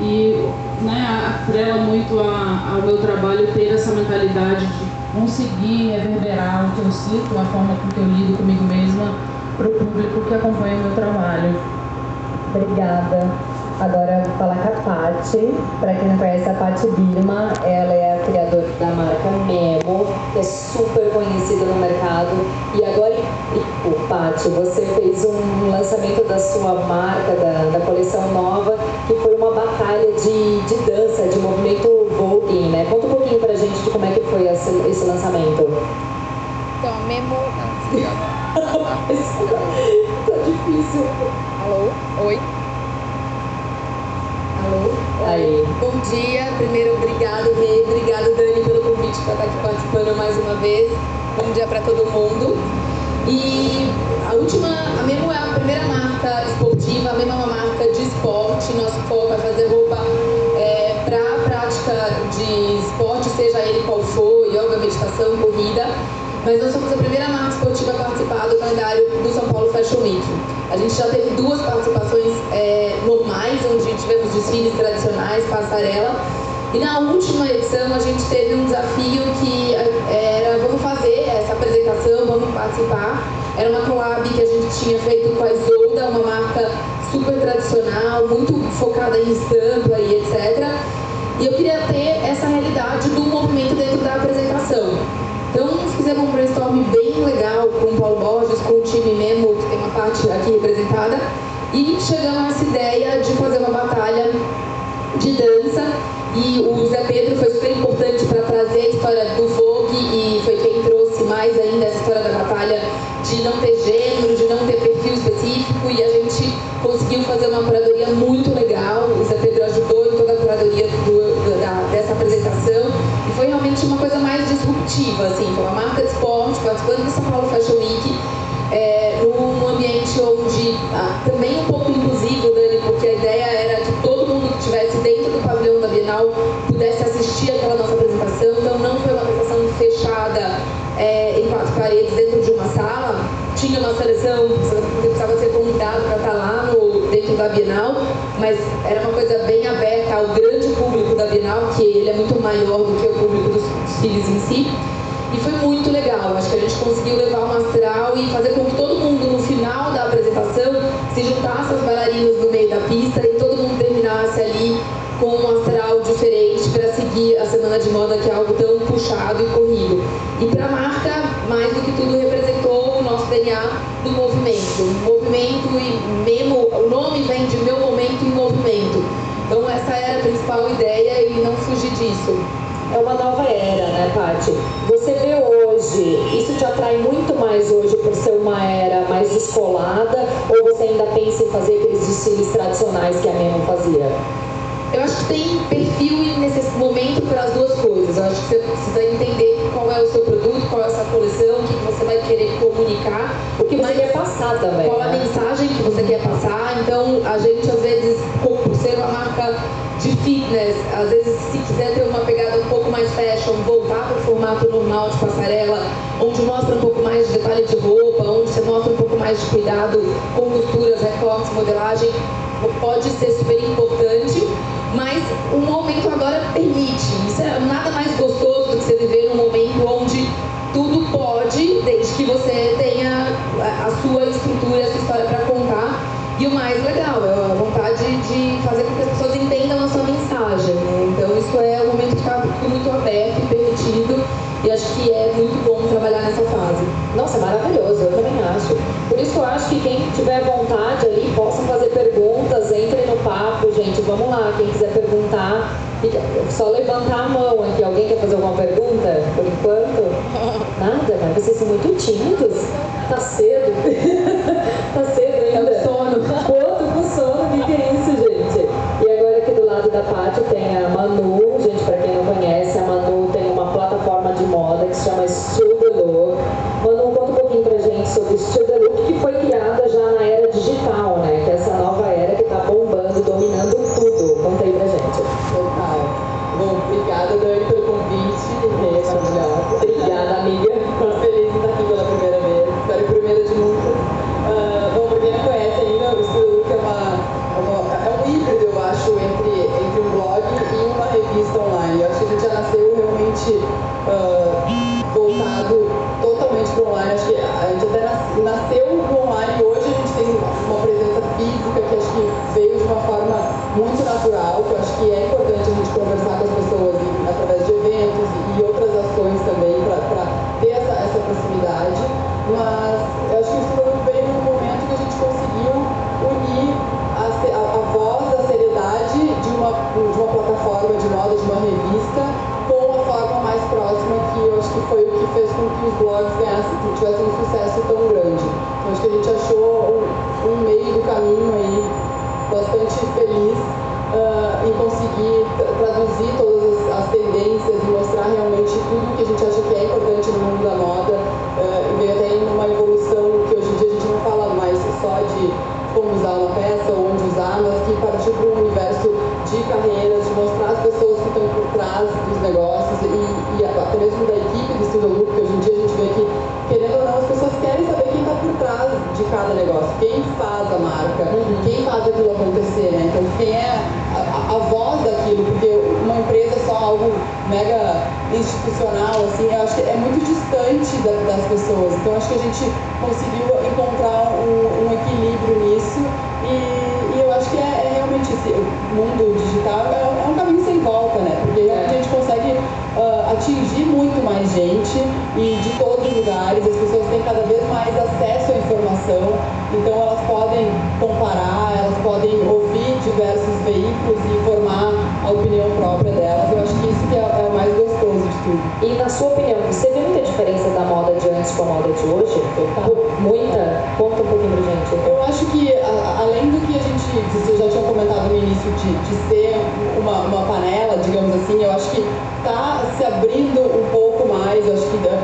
e né, atrela muito a, ao meu trabalho ter essa mentalidade de conseguir reverberar o que eu sinto, a forma com que eu lido comigo mesma para o público que acompanha o meu trabalho. Obrigada. Agora vou falar com a Paty. Para quem não conhece a Paty Birma, ela é a criadora da marca Memo, que é super conhecida no mercado. E agora, o Paty, você fez um lançamento da sua marca, da, da coleção nova, que foi uma batalha de, de dança, de movimento Vogue, né? Conta um pouquinho pra gente de como é que foi esse, esse lançamento. Então, Memo... tá difícil. Alô? Oi? Aí. Bom dia. Primeiro, obrigado, Rê. Obrigado, Dani, pelo convite para estar aqui participando mais uma vez. Bom dia para todo mundo. E a última, a Memo é a primeira marca esportiva, a Memo é uma marca de esporte. Nosso foco é fazer roupa é, para a prática de esporte, seja ele qual for, yoga, meditação, corrida. Mas nós somos a primeira marca esportiva a participar do calendário do São Paulo Fashion Week. A gente já teve duas participações é, normais, onde tivemos desfiles tradicionais, passarela. E na última edição a gente teve um desafio que é, era vamos fazer essa apresentação, vamos participar. Era uma collab que a gente tinha feito com a Isolda, uma marca super tradicional, muito focada em estampa e etc. E eu queria ter essa realidade do movimento dentro da apresentação. Então fizemos um brainstorm bem legal com o Paulo Borges, com o time Memo, que tem uma parte aqui representada, e chegamos a essa ideia de fazer uma batalha de dança. E o Zé Pedro foi super importante para trazer a história do Vogue e foi quem trouxe mais ainda essa história da batalha de não ter gênero, de não ter perfil específico e a gente conseguiu fazer uma curadoria muito legal. O Zé Pedro ajudou em toda a curadoria do, da, dessa apresentação e foi realmente uma coisa mais disruptiva, assim, foi uma marca de esporte participando do São Paulo Fashion Week, é, num ambiente onde ah, também um pouco inclusivo, Dani, porque a ideia era que todo mundo que estivesse dentro do pavilhão da Bienal pudesse assistir aquela nossa apresentação, então não foi uma apresentação fechada é, em quatro paredes dentro de uma sala, tinha uma seleção, você precisava ser convidado para estar lá no, dentro da Bienal, mas era uma coisa bem aberta ao grande público da Bienal, que ele é muito maior do que o público dos desfiles em si. E foi muito legal, acho que a gente conseguiu levar um astral e fazer com que todo mundo, no final da apresentação, se juntasse aos bailarinos no meio da pista e todo mundo terminasse ali com um astral diferente para seguir a semana de moda, que é algo tão puxado e corrido. E para a marca, mais do que tudo, representou o nosso DNA do movimento. Movimento e memo, o nome vem de meu momento em movimento. Então essa era a principal ideia e não fugir disso. É uma nova era, né, Paty? Você vê hoje, isso te atrai muito mais hoje por ser uma era mais descolada ou você ainda pensa em fazer aqueles desfiles tradicionais que a Memo fazia? Eu acho que tem perfil nesse momento para as duas coisas. Eu acho que você precisa entender qual é o seu produto, qual é a sua coleção, o que você vai querer comunicar, o que você quer passar também. Qual a né? mensagem que você quer passar. Então, a gente, às vezes, por ser uma marca de fitness, às vezes, se quiser ter uma pegada um pouco mais fashion, voltar para o formato normal de passarela, onde mostra um pouco mais de detalhe de roupa, onde você mostra um pouco mais de cuidado com costuras, recortes, modelagem, pode ser super importante mas o momento agora permite. Isso é nada mais gostoso do que você viver num momento onde tudo pode, desde que você tenha a sua estrutura, a sua história para contar. E o mais legal é a vontade de fazer com que as pessoas entendam a sua mensagem. Né? Então isso é um momento que está muito aberto e permitido. E acho que é muito bom trabalhar nessa fase. Nossa, é maravilhoso, eu também acho. Por isso que eu acho que quem tiver vontade ali possa fazer perguntas, entre no papo, gente. Vamos lá, quem quiser perguntar, só levantar a mão aqui. Alguém quer fazer alguma pergunta? Por enquanto? Nada, né? Vocês são muito tímidos. Tá cedo. tá cedo ainda. É o sono. Quanto pro sono? O que, que é isso, gente? E agora aqui do lado da Paty tem a Manu. Gente, para quem não conhece, a Manu tem chama Still the Look. Manu, conta um pouquinho pra gente sobre Still também para ter essa, essa proximidade. Mas eu acho que isso veio num momento que a gente conseguiu unir a, a, a voz da seriedade de uma, de uma plataforma de moda, de uma revista, com a forma mais próxima que eu acho que foi o que fez com que os blogs ganhassem, tivessem um sucesso tão grande. Então, acho que a gente achou um, um meio do caminho aí bastante feliz uh, em conseguir traduzir todas as, as, tendências e mostrar realmente tudo que a gente acha que é importante no mundo da moda uh, e ver até uma evolução que hoje em dia a gente não fala mais só de como usar uma peça ou onde usar, mas que partiu para um universo de carreiras, de mostrar as pessoas que estão por trás dos negócios e, e até mesmo da equipe do Studio Loop, que hoje em dia a gente vê que, querendo ou não, as pessoas querem saber quem está por trás de cada negócio, quem faz a marca, uhum. quem faz aquilo acontecer, né? Então, quem é a, voz daquilo, porque uma empresa é só algo mega institucional, assim, eu acho que é muito distante da, das pessoas. Então, acho que a gente conseguiu encontrar um, um equilíbrio nisso e, e, eu acho que é, é realmente esse mundo digital é, é, um caminho sem volta, né? Porque a gente consegue uh, atingir muito mais gente e de todos os lugares, as pessoas têm cada vez mais acesso à informação, então elas podem comparar, elas podem ouvir diversos veículos e formar a opinião própria delas. Eu acho que isso que é, é o mais gostoso de tudo. E na sua opinião, você vê muita diferença da moda de antes com a moda de hoje? Muita? Conta um pouquinho pra gente. Eu acho que, a, além do que a gente, você já tinha comentado no início, de, de ser uma, uma panela, digamos assim, eu acho que está se abrindo um pouco mais, eu acho que da,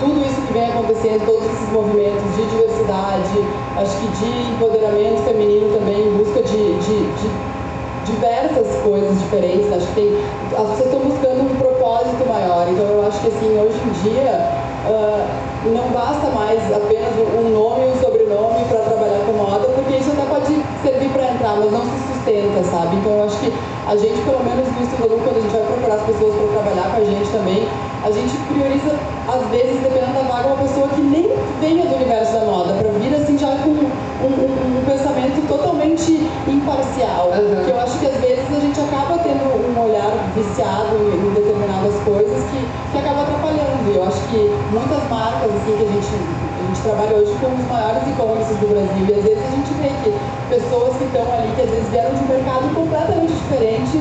tudo isso que vem acontecendo, movimentos de diversidade, acho que de empoderamento feminino também, em busca de, de, de diversas coisas diferentes, acho que tem, as pessoas estão buscando um propósito maior, então eu acho que assim, hoje em dia uh, não basta mais apenas um nome e um sobrenome para trabalhar com moda, porque isso até pode servir para entrar, mas não se sustenta, sabe? Então eu acho que a gente, pelo menos no Estudo quando a gente vai procurar as pessoas para trabalhar com a gente também, a gente prioriza, às vezes, dependendo da vaga, uma pessoa que nem venha do universo da moda, para vir assim já com um, um, um pensamento totalmente imparcial. Uhum. Que eu acho que às vezes a gente acaba tendo um olhar viciado em, determinadas coisas que, que acaba atrapalhando. Eu acho que muitas marcas assim, que a gente, a gente trabalha hoje com os maiores e-commerces do Brasil, e às vezes a gente vê que pessoas que estão ali, que às vezes vieram de um mercado completamente diferente,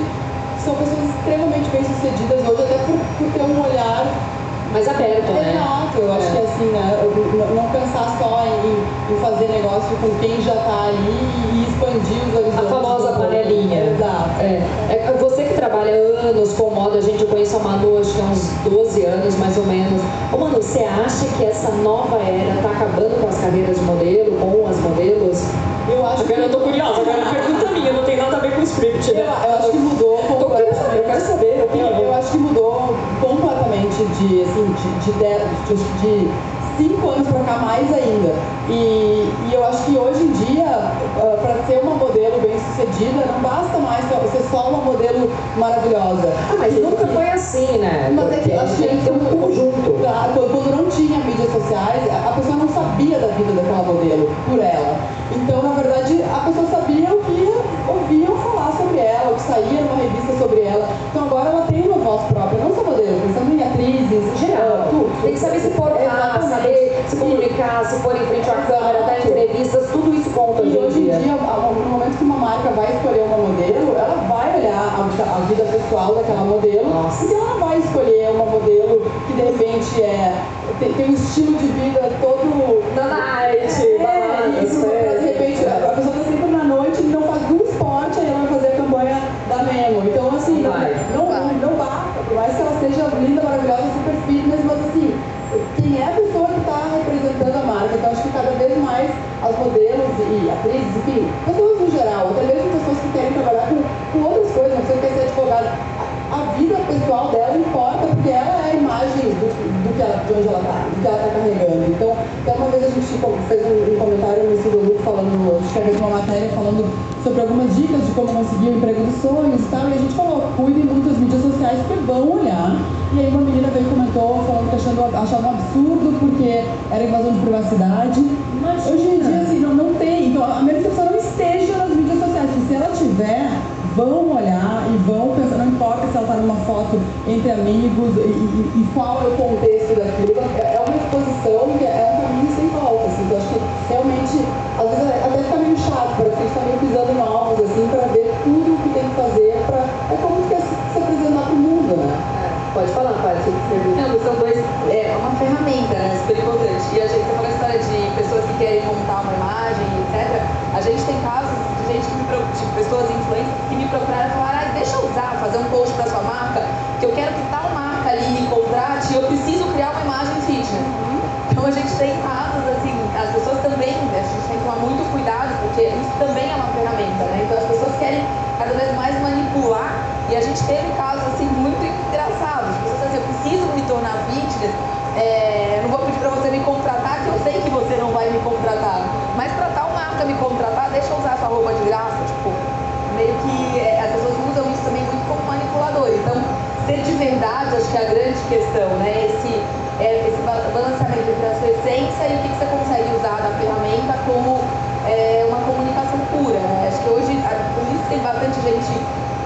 são pessoas extremamente bem-sucedidas hoje, até por, por ter um olhar mais aberto, né? Exato, eu acho é. que assim, né, não pensar só em, em, fazer negócio com quem já está ali e expandir os horizontes. A famosa panelinha. Exato. É. é. Você que trabalha anos com moda, a gente conhece a Manu acho que há uns 12 anos mais ou menos. Ô Manu, você acha que essa nova era está acabando com as carreiras de modelo, com as modelos? Eu acho agora que... eu tô curiosa, agora a pergunta minha, não tem nada a ver com o script, né? Eu, eu acho que mudou completamente. Eu quero saber, eu, eu acho que mudou completamente de, assim, de, de, de, de cinco anos para cá mais ainda. E, e, eu acho que hoje em dia, uh, para ser uma modelo bem sucedida, não basta mais ser só uma modelo maravilhosa. Ah, mas e, nunca foi assim, né? Mas é que acho que tem um conjunto. Quando não tinha mídias sociais, a pessoa não sabia da vida daquela modelo por ela. Então, na verdade, a pessoa sabia o que ouviam falar sobre ela, que saía numa revista sobre ela. Então agora ela tem uma voz própria, não só modelo, pensando em atrizes, geral, tudo. Tem que saber se portar, saber se comunicar, se pôr em frente à câmera, dar entrevistas, tudo isso conta e hoje em dia. no momento que uma marca vai escolher uma modelo, ela vai olhar a, a vida pessoal daquela modelo, Nossa. e ela vai escolher uma modelo que de repente é, tem, tem um estilo de vida todo... Na night, é, isso, é, de repente a pessoa está sempre na noite e não faz um esporte, aí ela vai fazer a campanha da Memo. Então assim, não, não, não basta, por mais que ela seja linda, maravilhosa, super fitness, mas assim, quem é a pessoa que está representando a marca. Então, acho que cada vez mais as modelos e atrizes, enfim, pessoas no geral, até mesmo pessoas que querem trabalhar com, com outras coisas, não precisa quer ser advogada. A, a, vida pessoal dela importa porque ela é a imagem do, do que ela, de onde ela está, que ela está carregando. Então, até uma vez a gente fez um, comentário no Estudo Lucro falando, escreveu uma matéria falando sobre algumas dicas de como conseguir o emprego dos sonhos e tal, e a gente falou, cuidem muito das mídias sociais porque vão olhar. E aí uma menina veio e comentou falando que achando, achava um absurdo porque era invasão de privacidade. Imagina. Hoje em dia, assim, não, não tem. Então, a menos que a pessoa não esteja nas mídias sociais vão olhar e vão pensar, não importa se ela está numa foto entre amigos e, e, e, qual é o contexto daquilo. É, é é um caminho sem volta. Assim, então, acho que realmente, às vezes até fica meio chato, parece que a gente está meio pisando em ovos, assim, para ver tudo o que tem que fazer para. É como que se, se apresentar para o mundo, né? É, pode falar, Paty. Não, são dois. É uma ferramenta, né? Super importante. E a gente, você falou a história de pessoas que querem montar uma imagem, etc. A gente tem casos de gente que me de pessoas influentes que me procuraram e falaram, ah, deixa eu usar, fazer um post para sua marca, que eu quero que tal marca ali me contrate eu preciso criar uma imagem fitness. Então a gente tem casos assim, as pessoas também, a gente tem que tomar muito cuidado, porque isso também é uma ferramenta, né? Então as pessoas querem cada vez mais manipular e a gente teve casos assim muito engraçados. As pessoas dizem, eu preciso me tornar fitness, é, não vou pedir para você me contratar, que eu sei que você não vai me contratar. Mas para tal marca me contratar, deixa eu usar sua roupa de graça. Ser de verdade, acho que é a grande questão, né? Esse, é, esse balanceamento entre a sua essência e o que, que você consegue usar da ferramenta como é, uma comunicação pura. Né? Acho que hoje, por isso tem bastante gente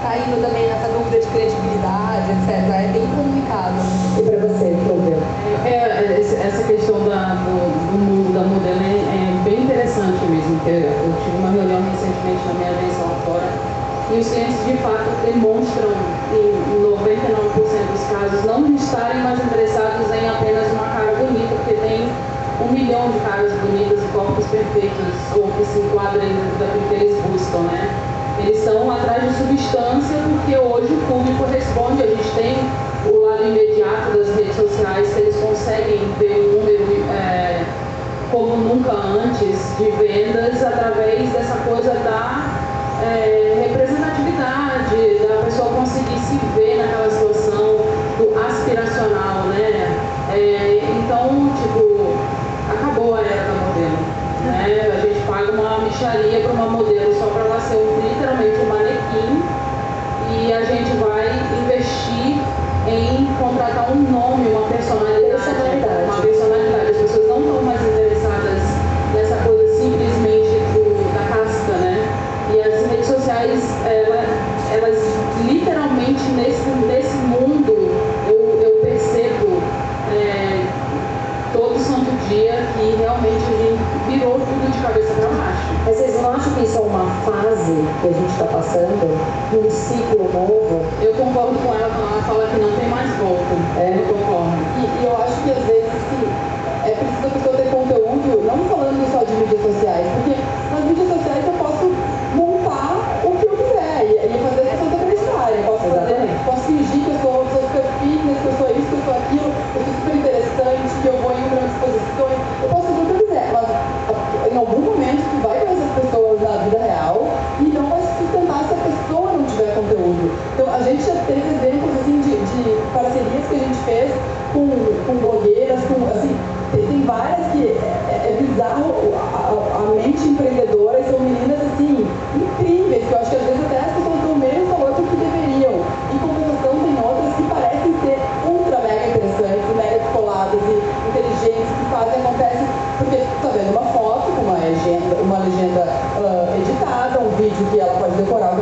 caindo também nessa dúvida de credibilidade, etc. É bem complicado. E para você, Flávia? É, é, essa questão da, do, do mundo da modelo é, é, bem interessante mesmo, porque eu tive uma reunião recentemente na minha agência lá fora e os clientes de fato demonstram em 99% dos casos não estarem mais interessados em apenas uma cara bonita, porque tem um milhão de caras bonitas e corpos perfeitos ou que se enquadrem dentro daquilo que eles buscam, né? Eles estão atrás de substância porque hoje o público responde, a gente tem o lado imediato das redes sociais, que eles conseguem ver um número é, como nunca antes de vendas através dessa coisa da é, representatividade, da pessoa conseguir se ver naquela situação do aspiracional, né? É, então, tipo, acabou a era da modelo. Né? A gente paga uma micharia para uma modelo só para ela ser literalmente um manequim e a gente vai investir em contratar um nome, uma personalidade, que a gente está passando? Um ciclo novo? Eu concordo com ela quando ela fala que não tem mais volta. É. Eu concordo. E, e eu acho que às vezes assim, é preciso a pessoa ter conteúdo, não falando só de mídias sociais, porque nas mídias sociais eu posso montar o que eu quiser e, e fazer as pessoas acreditarem. Eu posso, fazer, posso fingir que eu sou, sou super fitness, que eu sou isso, que eu sou aquilo, que eu sou super interessante, que eu vou em grandes posições. Eu posso fazer o que eu quiser, mas em algum momento tu vai é, bizarro a, a, mente empreendedora e são meninas assim, incríveis, que eu acho que às vezes até as pessoas dão menos valor do que deveriam. Em compensação tem outras que parecem ser ultra mega interessantes, mega descoladas e inteligentes, que fazem, acontece, porque tu tá vendo uma foto com uma legenda, uma legenda uh, editada, um vídeo que ela pode decorar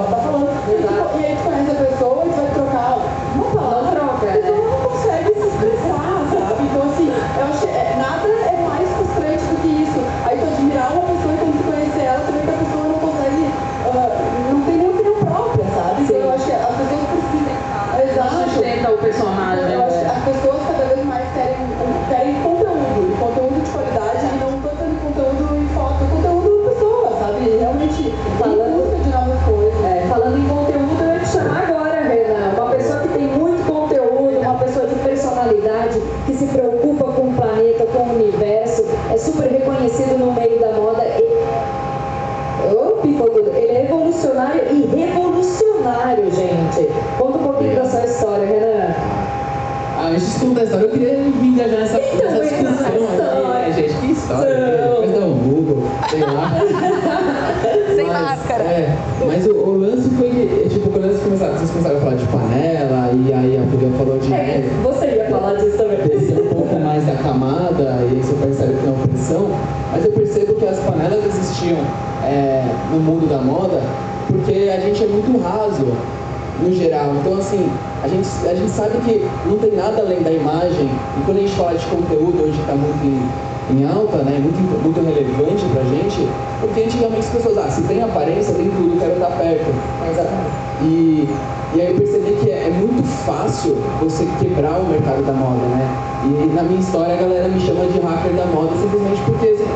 conteúdo, hoje está muito em, em, alta, né, muito, muito relevante pra gente, porque antigamente as pessoas, ah, se tem aparência, tem tudo, quero estar perto. Exatamente. E, e aí eu percebi que é, é muito fácil você quebrar o mercado da moda, né? E na minha história a galera me chama de hacker da moda simplesmente porque assim,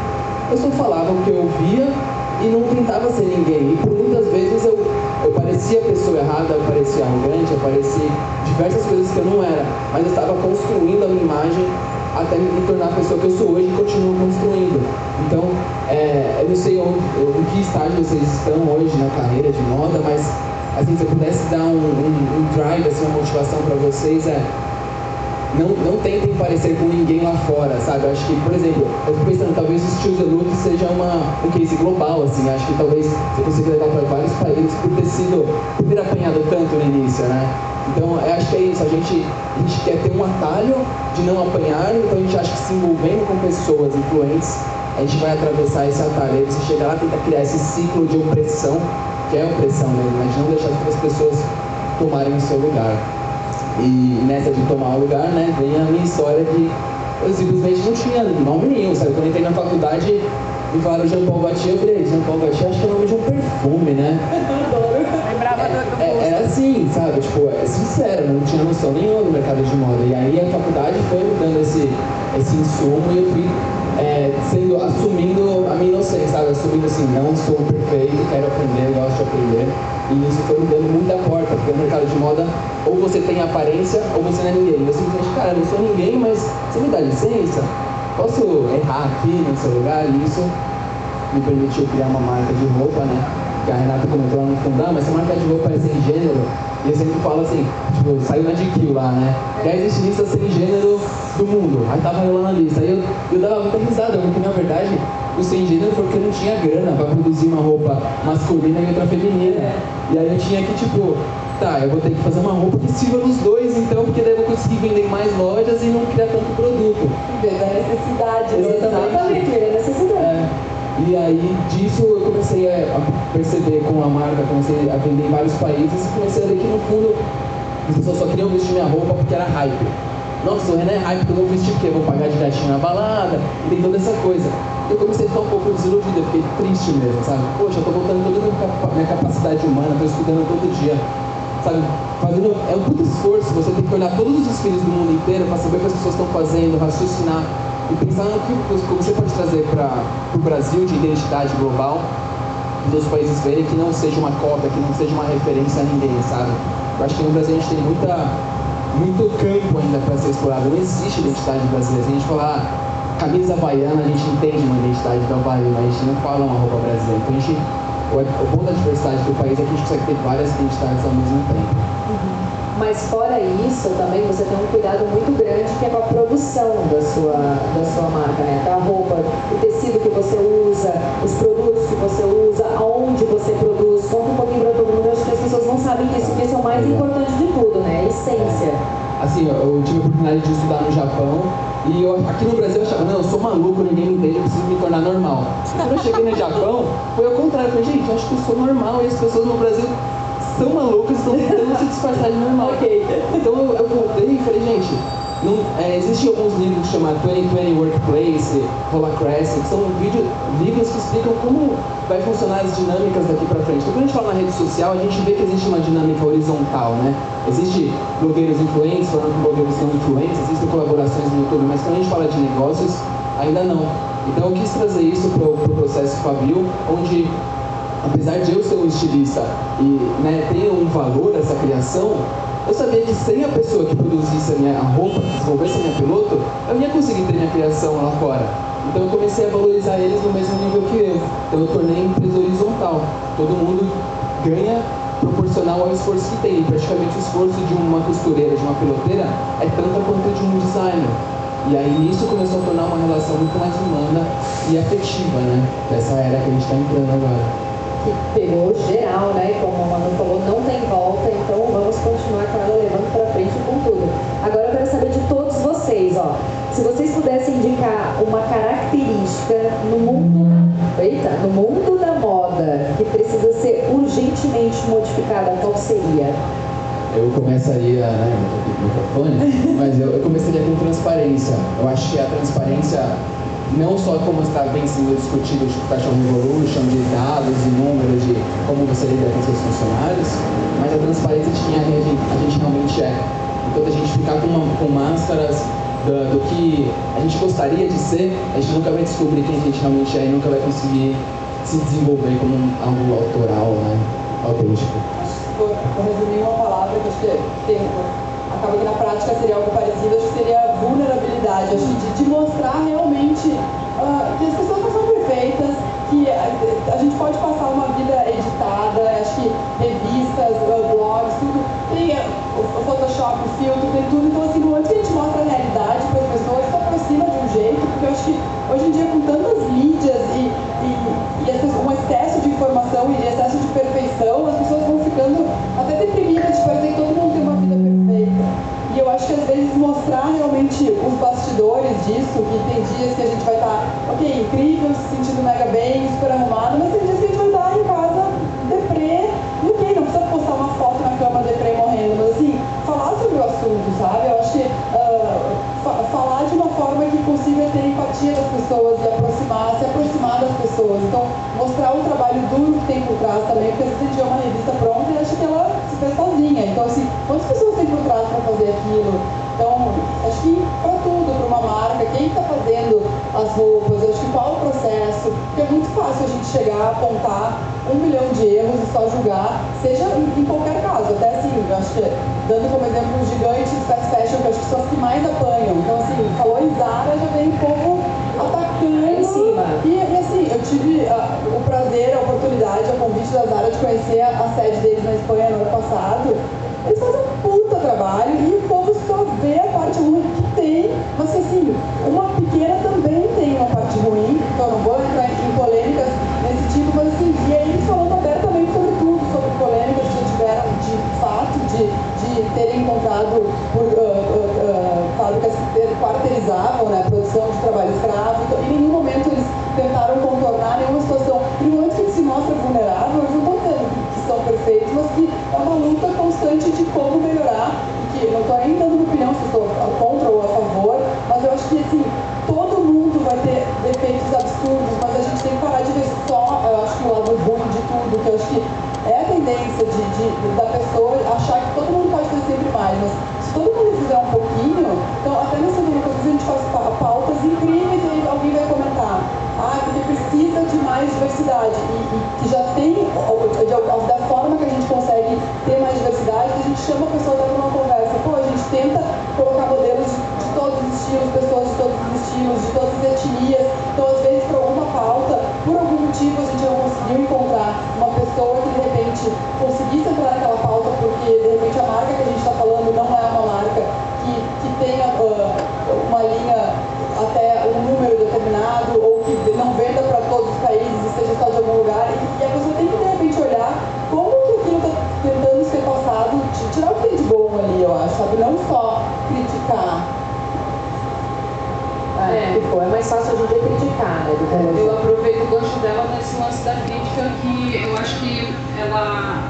eu só falava o que eu via e não tentava ser ninguém. E por muitas vezes eu, eu parecia a pessoa errada, eu parecia arrogante, eu parecia diversas coisas que eu não era, mas eu estava construindo a minha imagem até me tornar a pessoa que eu sou hoje e continuo construindo. Então, é, eu não sei onde, em que estágio vocês estão hoje na carreira de moda, mas assim, se eu pudesse dar um, um, um drive, assim, uma motivação para vocês é não, não tentem parecer com ninguém lá fora, sabe? Eu acho que, por exemplo, eu fico pensando, talvez o Steel the Look seja uma, um case global, assim. Acho que talvez você consiga levar para vários países por ter sido, por ter apanhado tanto no início, né? Então, acho que é isso. A gente, a gente quer ter um atalho de não apanhar, então a gente acha que se envolvendo com pessoas influentes, a gente vai atravessar esse atalho. Aí você chega lá tenta criar esse ciclo de opressão, que é opressão mesmo, mas não deixar as pessoas tomarem o seu lugar. E nessa de tomar o lugar, né, vem a minha história de eu simplesmente não tinha nome nenhum, sabe? Quando eu entrei na faculdade e falaram Jean Paul Gaultier, eu falei, Jean Paul Gaultier acho que é o nome de um perfume, né? É, do é, Era assim, sabe? Tipo, é sincero, não tinha noção nenhuma do mercado de moda. E aí a faculdade foi me dando esse, esse insumo e eu fui é, sendo, assumindo a minha inocência, sabe? Assumindo assim, não sou perfeito, quero aprender, gosto de aprender. E isso foi me dando muita porta, porque no mercado de moda, ou você tem aparência, ou você não é ninguém. Eu simplesmente, cara, eu não sou ninguém, mas você me dá licença? Posso errar aqui no seu lugar? E isso me permitiu criar uma marca de roupa, né? Que a Renata comentou lá no fundão, mas essa marca de roupa é sem gênero. E eu sempre falo assim, tipo, saiu na GQ lá, né? 10 estilistas sem gênero do mundo. Aí tava eu lá na lista. Aí eu, eu dava muita risada, porque na verdade o sem gênero foi porque eu não tinha grana para produzir uma roupa masculina e outra feminina. E aí eu tinha que, tipo, tá, eu vou ter que fazer uma roupa que sirva nos dois, então, porque daí eu vou conseguir vender mais lojas e não criar tanto produto. Da necessidade, Exatamente. exatamente, é necessidade. E aí disso eu comecei a perceber com a marca, comecei a vender em vários países e comecei a ver que no fundo as pessoas só queriam vestir minha roupa porque era hype. Nossa, o Renan é hype, eu vou vestir porque eu vou pagar de gatinho na balada, e tem toda essa coisa. Eu comecei a ficar um pouco desiludido, eu fiquei triste mesmo, sabe? Poxa, eu tô botando toda a minha capacidade humana, tô estudando todo dia, sabe? Fazendo, é um puto esforço, você tem que olhar todos os desfiles do mundo inteiro para saber o que as pessoas estão fazendo, raciocinar e pensar no que, você pode trazer para o Brasil de identidade global, dos países verem que não seja uma cópia, que não seja uma referência a ninguém, sabe? Eu acho que no Brasil a gente tem muita, muito campo ainda para ser explorado. Não existe identidade brasileira. Se a gente falar camisa havaiana, a gente entende uma identidade do Havaí, mas a gente não fala uma roupa brasileira. Então a gente, o, o bom da diversidade do país é que a gente consegue ter várias identidades ao mesmo tempo. Mas fora isso, também você tem um cuidado muito grande que é com a produção da sua, da sua marca, né? Da roupa, o tecido que você usa, os produtos que você usa, aonde você produz. Conta um pouquinho para todo mundo, acho que as pessoas não sabem disso, porque isso é o mais importante de tudo, né? A essência. Assim, eu tive a oportunidade de estudar no Japão e eu, aqui no Brasil eu achava, não, eu sou maluco, ninguém me entende, eu preciso me tornar normal. Quando eu cheguei no Japão, foi ao contrário, eu falei, gente, eu acho que eu sou normal e as pessoas no Brasil são malucas, estão tentando se disfarçar de normal. Ok. Então eu, eu voltei e falei, gente, não, é, existem alguns livros chamados 2020 Workplace, Holacracy, que são vídeo, livros que explicam como vai funcionar as dinâmicas daqui para frente. Então quando a gente fala na rede social, a gente vê que existe uma dinâmica horizontal, né? Existe blogueiros influentes falando com blogueiros não influentes, existem colaborações no YouTube, mas quando a gente fala de negócios, ainda não. Então eu quis trazer isso para o pro processo Fabio, onde apesar de eu ser um estilista e né, ter um valor essa criação, eu sabia que sem a pessoa que produzisse a minha roupa, que desenvolvesse a minha piloto, eu ia conseguir ter minha criação lá fora. Então eu comecei a valorizar eles no mesmo nível que eu. Então eu tornei empresa horizontal. Todo mundo ganha proporcional ao esforço que tem. Praticamente o esforço de uma costureira, de uma piloteira, é tanto quanto de um designer. E aí isso começou a tornar uma relação muito mais humana e afetiva, né? Dessa era que a gente está entrando agora que pegou geral, né? Como a Manu falou, não tem volta, então vamos continuar com ela levando para frente com tudo. Agora eu quero saber de todos vocês, ó. Se vocês pudessem indicar uma característica no mundo, eita, no mundo da moda que precisa ser urgentemente modificada, qual seria? Eu começaria, né, eu tô aqui com o microfone, mas eu, eu começaria com transparência. Eu acho que a transparência, não só como está bem sendo discutido o Fashion Revolution, de dados e números, de como você lida com seus funcionários, mas a transparência de quem a gente, a gente realmente é. Enquanto a gente ficar com, uma, com máscaras do, do, que a gente gostaria de ser, a gente nunca vai descobrir quem a gente realmente é e nunca vai conseguir se desenvolver como um, algo autoral, né, autêntico. Uma palavra acho que tem, acaba que na prática seria algo parecido, acho que seria vulnerabilidade, acho que de, de mostrar realmente uh, que as pessoas não são perfeitas, que a, a, gente pode passar uma vida editada, acho que revistas, uh, blogs, tudo, tem uh, o Photoshop, o filtro, tem tudo, então assim, antes que a gente mostra a realidade para as pessoas, se aproxima de um jeito, porque eu acho que hoje em dia com tantas mídias e, e, e um excesso de informação e excesso de perfeição, as pessoas vão ficando até deprimidas de parecer que todo mundo tem uma vida perfeita. E eu acho que às vezes mostrar realmente os bastidores disso, que tem dias que a gente vai estar, ok, incrível, se sentindo mega bem, super arrumado, mas tem dias que a gente vai estar em casa deprê, e ok, não precisa postar uma foto na cama deprê morrendo, mas assim, falar sobre o assunto, sabe? Eu acho que uh, fa falar de uma forma que consiga ter empatia das pessoas e aproximar, se aproximar das pessoas. Então, mostrar o trabalho duro que tem por trás também, porque às vezes vê uma revista pronta e acha que ela se fez sozinha. Então, assim, quantas pessoas tem por trás para fazer aquilo? Então, acho que uma marca, quem está fazendo as roupas, acho que qual o processo, porque é muito fácil a gente chegar, apontar um milhão de erros e só julgar, seja em, em qualquer caso, até assim, eu acho que, dando como exemplo um gigante de fast fashion, que acho que são as que mais apanham. Então, assim, falou em Zara, já vem o povo atacando. Em cima. E, e assim, eu tive uh, o prazer, a oportunidade, o convite da Zara de conhecer a, a sede deles na Espanha no ano passado. Eles fazem um puta trabalho e o povo só vê a parte ruim mas assim, uma pequena também tem uma parte ruim, então não vou entrar em polêmicas nesse tipo, mas assim, e aí eles falando abertamente sobre tudo, sobre polêmicas que tiveram de fato de, de terem encontrado por uh, uh, uh, fábricas que quarteirizavam né, produção de trabalho escravo, então, em nenhum momento eles tentaram contornar nenhuma situação. E momento que se mostra vulnerável, eles não estão que são perfeitos, mas que é uma luta constante de como melhorar. Que não estou nem dando opinião se estou contra ou a favor, mas eu acho que assim, todo mundo vai ter defeitos absurdos, mas a gente tem que parar de ver só, eu acho que o lado ruim de tudo, que eu acho que é a tendência de, de, da pessoa achar que todo mundo pode fazer sempre mais, mas se todo mundo fizer um pouquinho, então até nessa única coisa a gente faz pautas incríveis e alguém vai comentar, ah, porque precisa de mais diversidade, e, e que já tem, de, da forma que a gente consegue ter mais diversidade, a gente chama a pessoa para uma conversa, pô, a gente tenta colocar modelos de, de todos os estilos, pessoas de todos os estilos, de todas as etnias, então às vezes por alguma pauta, por algum motivo a gente não conseguiu encontrar uma pessoa que de repente conseguisse entrar naquela pauta, porque de repente a marca que a gente está falando não é uma marca que, que tenha uh, uma linha até um número determinado, ou que não venda para todos os países e seja só de algum lugar, e, a pessoa tem que de repente olhar como que aquilo está tentando ser passado, tirar o que tem de bom ali, eu acho, sabe? Não só criticar. É, tipo, é mais fácil a gente criticar, né? Do que Eu aproveito o gancho dela nesse lance da crítica que eu acho que ela.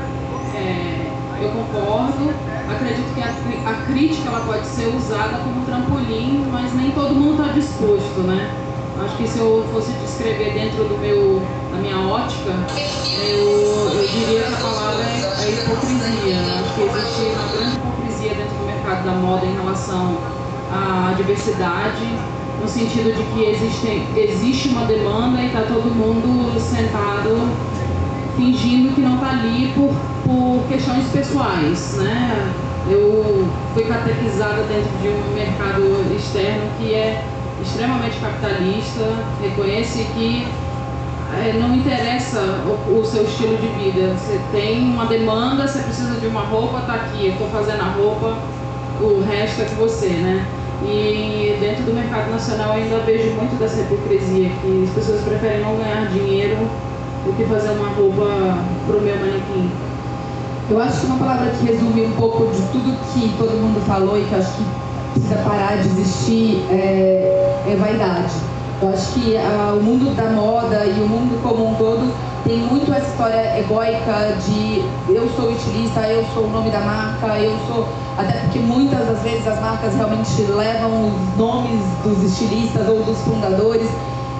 É, eu concordo, acredito que a, a, crítica ela pode ser usada como trampolim, mas nem todo mundo está disposto, né? Acho que se eu fosse descrever dentro do meu, da minha ótica, eu, eu diria que a palavra é, é hipocrisia. Acho que existe uma grande hipocrisia dentro do mercado da moda em relação à diversidade, no sentido de que existe, existe uma demanda e está todo mundo sentado fingindo que não está ali por, por questões pessoais, né? Eu fui catequizada dentro de um mercado externo que é extremamente capitalista, reconhece que é, não interessa o, o, seu estilo de vida. Você tem uma demanda, você precisa de uma roupa, tá aqui, eu estou fazendo a roupa, o resto é com você, né? E dentro do mercado nacional ainda vejo muito dessa hipocrisia, que as pessoas preferem não ganhar dinheiro do que fazer uma roupa para o meu manequim. Eu acho que uma palavra que resume um pouco de tudo que todo mundo falou e que acho que precisa parar de existir é, é vaidade. Eu acho que ah, o mundo da moda e o mundo como um todo tem muito essa história egóica de eu sou estilista, eu sou o nome da marca, eu sou. Até porque muitas das vezes as marcas realmente levam os nomes dos estilistas ou dos fundadores.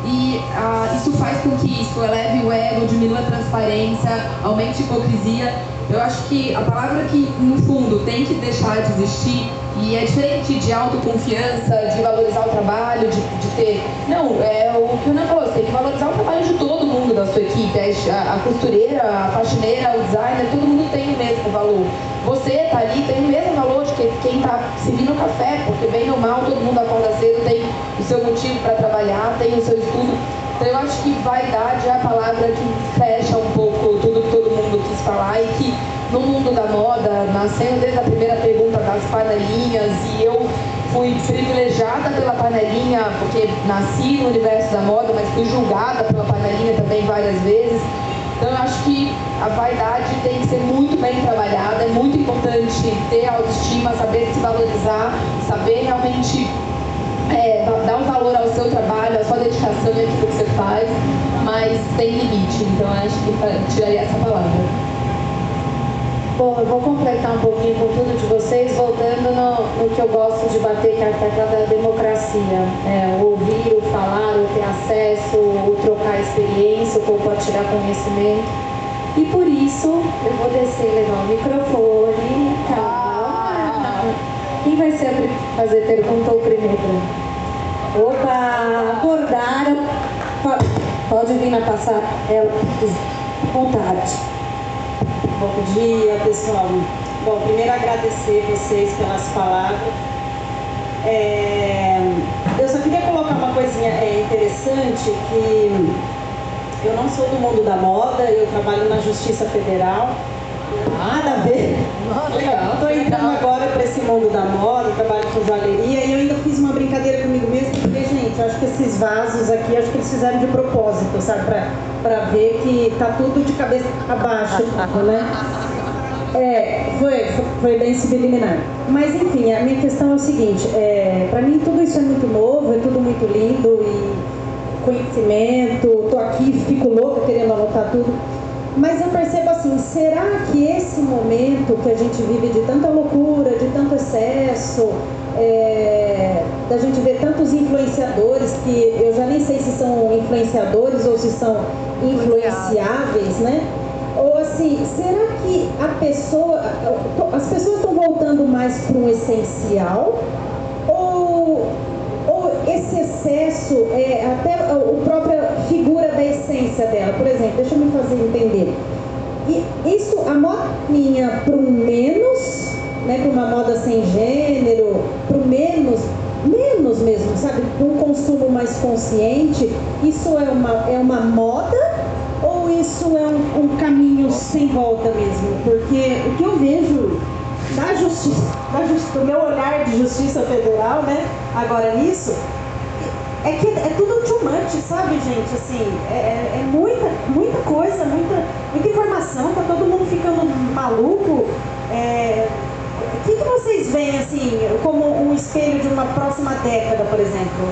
E ah, isso faz com que isso eleve o ego, diminua a transparência, aumente a hipocrisia. Eu acho que a palavra que, no fundo, tem que deixar de existir e é diferente de autoconfiança, de valorizar o trabalho, de, de ter. Não, é o que o Ana falou, você tem que valorizar o trabalho de todo mundo da sua equipe. A, a costureira, a faxineira, o designer, todo mundo tem o mesmo valor. Você tá ali, tem o mesmo valor de que quem tá servindo café, porque bem ou mal, todo mundo acorda cedo, tem o seu motivo para trabalhar, tem o seu estudo. Então eu acho que vaidade é a palavra que fecha um pouco tudo que todo mundo quis falar e que no mundo da moda, nascendo desde a primeira pergunta das panelinhas, e eu fui privilegiada pela panelinha, porque nasci no universo da moda, mas fui julgada pela panelinha também várias vezes. Então eu acho que a vaidade tem que ser muito bem trabalhada, é muito importante ter autoestima, saber se valorizar, saber realmente é, dar um valor ao seu trabalho, à sua dedicação e aquilo que você faz, mas tem limite. Então acho que tiraria essa palavra. Bom, eu vou completar um pouquinho com tudo de vocês, voltando no, no que eu gosto de bater, que é a tecla da democracia. É, o ouvir, o falar, o ter acesso, o trocar experiência, o compartilhar conhecimento. E por isso, eu vou descer e levar o microfone. Calma. Quem vai ser fazer pergunta ou primeiro? Opa, acordaram. Pode vir na passar ela, vontade. Bom dia, pessoal. Bom, primeiro agradecer vocês pelas palavras. É, eu só queria colocar uma coisinha é, interessante que eu não sou do mundo da moda, eu trabalho na Justiça Federal. Nada a ver. Estou entrando agora para esse mundo da moda, trabalho com joalheria e eu ainda fiz uma brincadeira comigo mesmo, porque, gente, acho que esses vasos aqui, acho que eles fizeram de propósito, sabe? Para ver que tá tudo de cabeça abaixo, né? É, foi, foi bem subliminar. Mas enfim, a minha questão é o seguinte, é, para mim tudo isso é muito novo, é tudo muito lindo e conhecimento, tô aqui, fico louca querendo anotar tudo. Mas eu percebo assim, será que esse momento que a gente vive de tanta loucura, de tanto excesso, é, da gente ver tantos influenciadores que eu já nem sei se são influenciadores ou se são influenciáveis, né? Ou assim, será que a pessoa, as pessoas estão voltando mais para um essencial? É, até a própria figura da essência dela? Por exemplo, deixa eu me fazer entender. E isso, a moda minha para um menos, né, para uma moda sem gênero, para o menos, menos mesmo, sabe? Um consumo mais consciente, isso é uma, é uma moda ou isso é um, um, caminho sem volta mesmo? Porque o que eu vejo da justiça, da justiça, do meu olhar de justiça federal, né, agora nisso, é que é tudo too much, sabe, gente? Assim, é, é, é muita, muita coisa, muita, muita informação, tá todo mundo ficando maluco. É, o que, que vocês veem assim como um espelho de uma próxima década, por exemplo?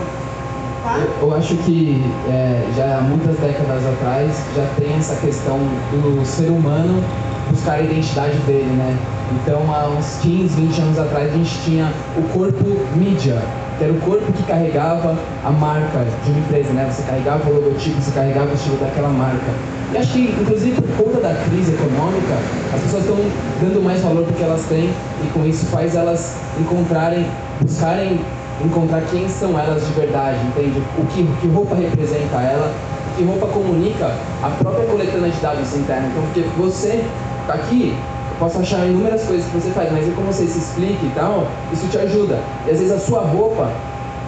Tá? Eu, eu, acho que é, já há muitas décadas atrás já tem essa questão do ser humano buscar a identidade dele, né? Então, há uns 15, 20 anos atrás, a gente tinha o corpo mídia, que era o corpo que carregava a marca de uma empresa, né? Você carregava o logotipo, você carregava o estilo daquela marca. E acho que, inclusive, por conta da crise econômica, as pessoas estão dando mais valor porque elas têm e com isso faz elas encontrarem, buscarem encontrar quem são elas de verdade, entende? O que, que roupa representa ela, que roupa comunica a própria coletânea de dados interna. Então, porque você tá aqui, posso achar inúmeras coisas que você faz, mas como você se explica e tal, isso te ajuda. E às vezes a sua roupa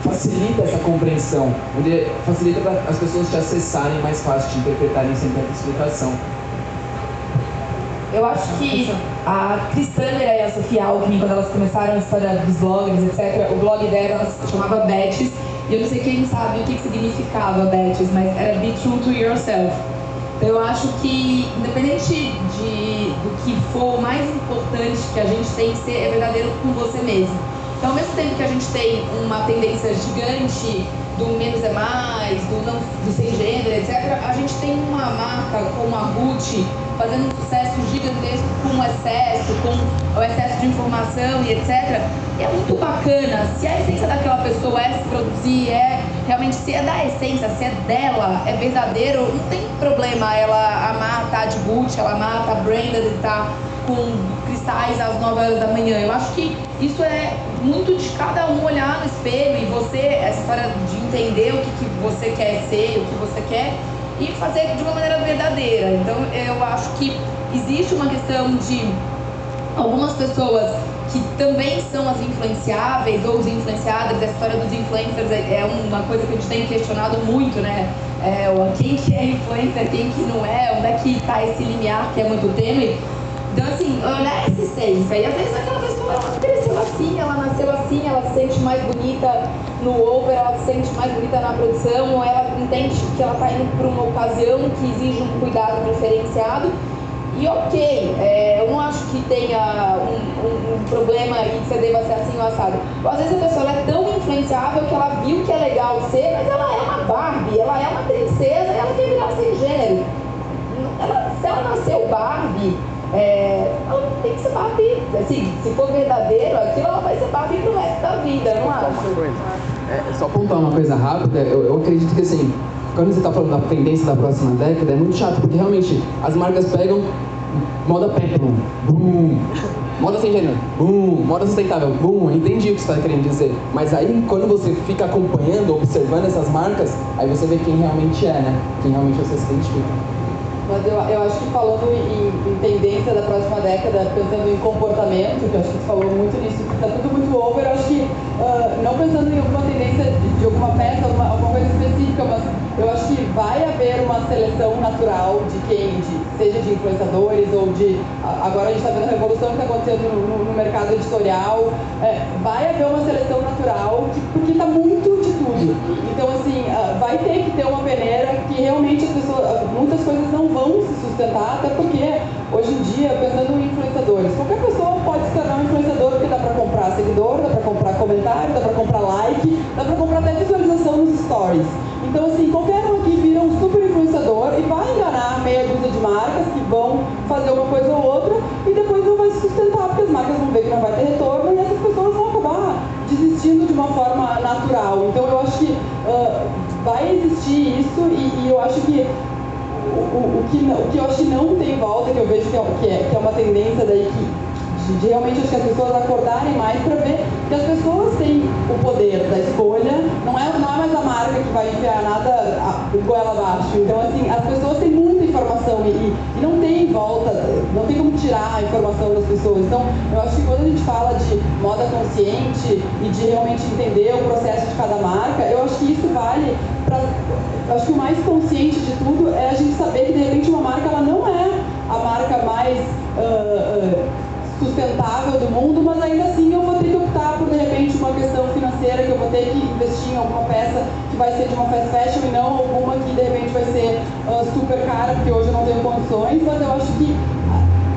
facilita essa compreensão, onde facilita para as pessoas te acessarem mais fácil, te interpretarem sem tanta explicação. Eu acho que a Cristânia e a Sofia Alckmin, quando elas começaram a história dos blogs, etc., o blog delas chamava Betches, e eu não sei quem sabe o que, significava Betches, mas era Be True to Yourself. Eu acho que, independente de, do que for, o mais importante que a gente tem que ser é verdadeiro com você mesmo. Então, ao mesmo tempo que a gente tem uma tendência gigante do menos é mais, do, não, do sem gênero, etc., a gente tem uma marca como a Gucci fazendo um sucesso gigantesco com o excesso, com o excesso de informação e etc. E é muito bacana. Se a essência daquela pessoa é se produzir, é realmente se é da essência, se é dela, é verdadeiro, não tem problema ela amar tá de ela amar tá branded e tá com cristais às 9 horas da manhã. Eu acho que isso é muito de cada um olhar no espelho e você, essa história de entender o que, que você quer ser, o que você quer e fazer de uma maneira verdadeira. Então eu acho que existe uma questão de algumas pessoas que também são as influenciáveis ou os influenciadas. A história dos influencers é, é uma coisa que a gente tem questionado muito, né? É, quem que é influencer, quem que não é, onde é que está esse limiar que é muito tênue. Então, assim, olhar essa essência. E às vezes aquela pessoa, ela cresceu assim, ela nasceu assim, ela se sente mais bonita no over, ela se sente mais bonita na produção, ou ela entende que ela está indo para uma ocasião que exige um cuidado diferenciado. E ok, é, eu não acho que tenha um, um, um, problema e que você deva ser assim ou assado. Às vezes a pessoa é tão influenciável que ela viu que é legal ser, mas ela é uma Barbie, ela é uma princesa e ela quer virar sem gênero. Ela, se ela nasceu Barbie, é, ela tem que ser Barbie. Assim, se for verdadeiro, aquilo ela vai ser Barbie pro resto da vida, não acho. É, só apontar uma coisa rápida, eu, eu acredito que assim, quando você está falando da tendência da próxima década, é muito chato, porque realmente as marcas pegam moda peplum, boom, moda sem gênero, boom, moda sustentável, boom, entendi o que você está querendo dizer. Mas aí, quando você fica acompanhando, observando essas marcas, aí você vê quem realmente é, né? Quem realmente você se identifica. Mas eu, eu acho que falando em, em, tendência da próxima década, pensando em comportamento, que eu acho que você falou muito nisso, está tudo muito over, eu acho que, uh, não pensando em alguma tendência de, de alguma peça, alguma, alguma coisa específica, mas eu acho que vai haver uma seleção natural de quem, de, seja de influenciadores ou de. Agora a gente está vendo a revolução que está acontecendo no, no, mercado editorial. É, vai haver uma seleção natural que, porque está muito de tudo. Então, assim, uh, vai ter que ter uma peneira que realmente as pessoas, uh, muitas coisas não vão se sustentar, até porque hoje em dia, pensando em influenciadores, qualquer pessoa pode se tornar um influenciador porque dá para comprar seguidor, dá para comprar comentário, dá para comprar like, dá para comprar até visualização nos stories. Então, assim, qualquer um aqui vira um super influenciador e vai enganar meia dúzia de marcas que vão fazer uma coisa ou outra e depois não vai se sustentar, porque as marcas vão ver que não vai ter retorno e essas pessoas vão acabar desistindo de uma forma natural. Então, eu acho que uh, vai existir isso e, e eu acho que o, o, o, que o que eu acho que não tem volta, que eu vejo que é, que é, que é uma tendência daí que de, realmente acho que as pessoas acordarem mais para ver que as pessoas têm o poder da escolha, não é, não é mais a marca que vai enfiar nada goela abaixo. Então, assim, as pessoas têm muita informação e, e não tem volta, não tem como tirar a informação das pessoas. Então, eu acho que quando a gente fala de moda consciente e de realmente entender o processo de cada marca, eu acho que isso vale para. Acho que o mais consciente de tudo é a gente saber que de repente uma marca ela não é a marca mais. Uh, uh, sustentável do mundo, mas ainda assim eu vou ter que optar por de repente uma questão financeira que eu vou ter que investir em alguma peça que vai ser de uma fast fashion e não alguma que de repente vai ser uh, super cara, porque hoje eu não tenho condições, mas eu acho que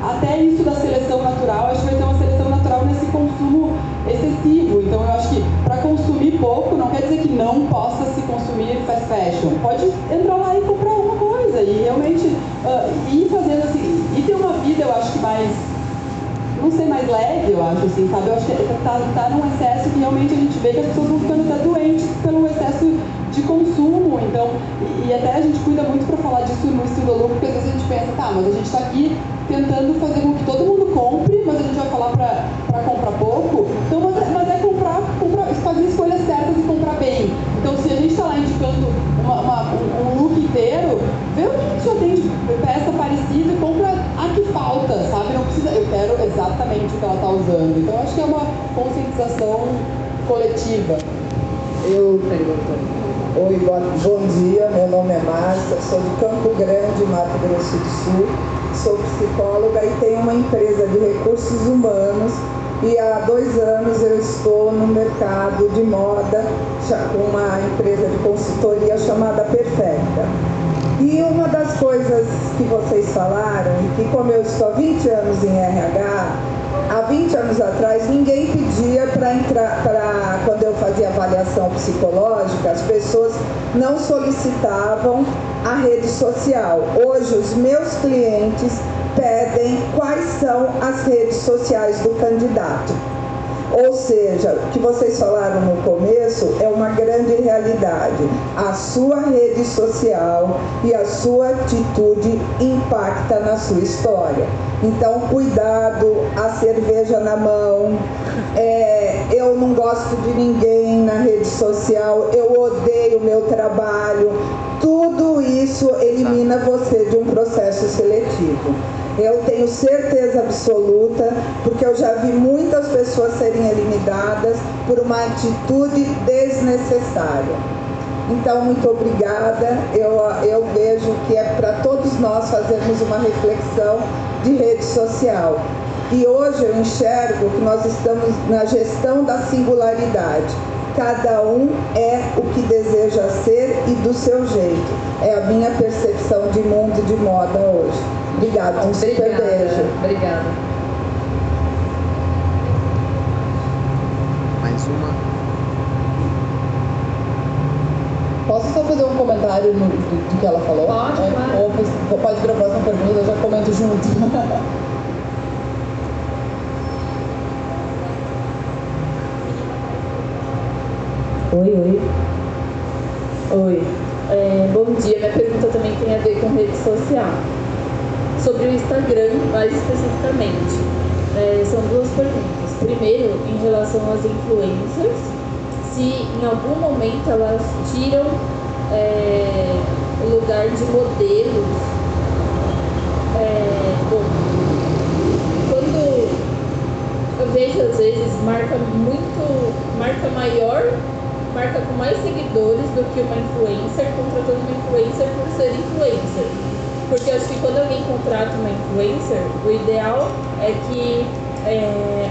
até isso da seleção natural, acho que vai ter uma seleção natural nesse consumo excessivo. Então eu acho que para consumir pouco não quer dizer que não possa se consumir fast fashion. Pode entrar lá e comprar alguma coisa e realmente uh, ir fazendo assim, e ter uma vida eu acho que mais não ser mais leve, eu acho, assim, sabe? Eu acho que tá, tá num excesso que realmente a gente vê que as pessoas vão ficando até doentes pelo excesso de consumo. Então, e, e até a gente cuida muito para falar disso no estudo lucro, porque às vezes a gente pensa, tá, mas a gente está aqui tentando fazer com que todo mundo compre, mas a gente vai falar para comprar pouco. Então, mas, mas é comprar, comprar, fazer escolhas certas e comprar bem. Então, se a gente está lá indicando uma, uma, um, um look inteiro, vê o que já tem de peça parecida e compra falta, sabe? Não precisa, eu quero exatamente o que ela está usando. Então acho que é uma conscientização coletiva. Eu Oi, bom dia, meu nome é Márcia, sou de Campo Grande, Mato Grosso do Sul, sou psicóloga e tenho uma empresa de recursos humanos e há dois anos eu estou no mercado de moda com uma empresa de consultoria chamada Perfeita. E uma das coisas que vocês falaram, que como eu estou há 20 anos em RH, há 20 anos atrás, ninguém pedia para entrar, para quando eu fazia avaliação psicológica, as pessoas não solicitavam a rede social. Hoje, os meus clientes pedem quais são as redes sociais do candidato. Ou seja, o que vocês falaram no começo é uma grande realidade. A sua rede social e a sua atitude impacta na sua história. Então, cuidado, a cerveja na mão. É, eu não gosto de ninguém na rede social, eu odeio o meu trabalho. Tudo isso elimina você de um processo seletivo. Eu tenho certeza absoluta, porque eu já vi muitas pessoas serem eliminadas por uma atitude desnecessária. Então, muito obrigada. Eu, eu vejo que é para todos nós fazermos uma reflexão de rede social. E hoje eu enxergo que nós estamos na gestão da singularidade. Cada um é o que deseja ser e do seu jeito. É a minha percepção de mundo de moda hoje. Obrigada, um super Obrigada. beijo. Obrigada. Mais uma. Posso só fazer um comentário no, do, do que ela falou? Pode, É, claro. Ou pode ir a próxima pergunta, eu já comento junto. Oi, oi. Oi. É, bom dia. Minha pergunta também tem a ver com rede social. Sobre o Instagram, mais especificamente. É, são duas perguntas. Primeiro, em relação às influencers, se em algum momento elas tiram é, o lugar de modelos. É, bom, quando eu vejo às vezes marca muito, marca maior, marca com mais seguidores do que uma influencer, contratando uma influencer por ser influencer. Porque eu acho que quando alguém contrata uma influencer, o ideal é que é,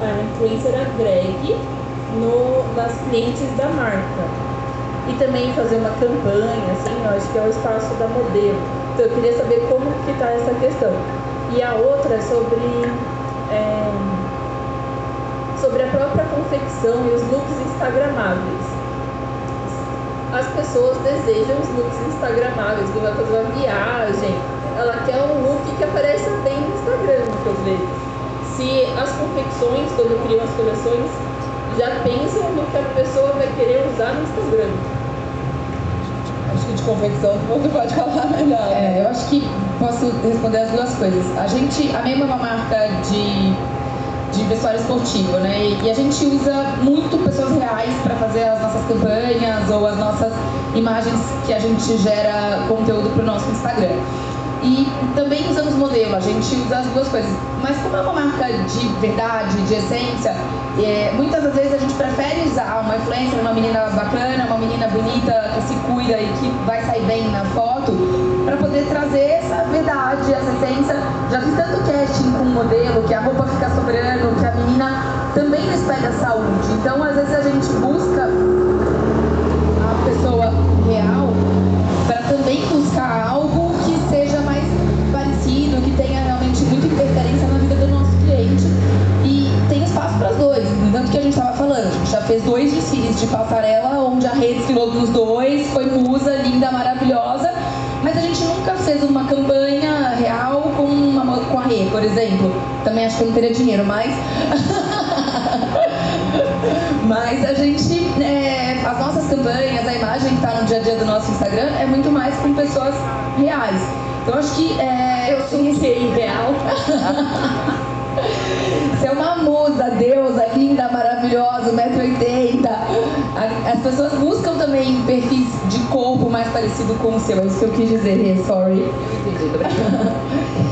a influencer agregue no, nas clientes da marca. E também fazer uma campanha, assim, eu acho que é o espaço da modelo. Então eu queria saber como que está essa questão. E a outra é sobre é, sobre a própria confecção e os looks instagramáveis. As pessoas desejam os looks instagramáveis, que vai fazer uma viagem, ela quer um look que apareça bem no Instagram, muitas vezes. Se as confecções, quando criam as coleções, já pensam no que a pessoa vai querer usar no Instagram. Acho que de confecção você pode falar melhor. É, eu acho que posso responder as duas coisas. A gente, a Memo é uma marca de, de vestuário esportivo, né? E, e a gente usa muito pessoas reais para fazer as nossas campanhas ou as nossas imagens que a gente gera conteúdo para o nosso Instagram. E também usamos modelo, a gente usa as duas coisas. Mas como é uma marca de verdade, de essência, é, muitas das vezes a gente prefere usar uma influencer, uma menina bacana, uma menina bonita, que se cuida e que vai sair bem na foto, para poder trazer essa verdade, essa essência. Já fiz tanto casting com o modelo, que a roupa fica sobrando, que a menina também pede a saúde. Então, às vezes a gente busca a pessoa real para também buscar algo que seja interferência na vida do nosso cliente. E tem espaço para os dois, tanto que a gente estava falando, a gente já fez dois desfiles de passarela, onde a Rê desfilou nos dois, foi musa, linda, maravilhosa, mas a gente nunca fez uma campanha real com, uma, com a Rê, por exemplo. Também acho que não teria dinheiro, mas. Mas a gente, é, as nossas campanhas, a imagem que está no dia a dia do nosso Instagram é muito mais com pessoas reais. Então acho que é, eu sou um ser real. Você é uma musa, deusa, linda, maravilhosa, 1,80m. A- As pessoas buscam também perfis de corpo mais parecido com o seu, é isso que eu quis dizer, sorry.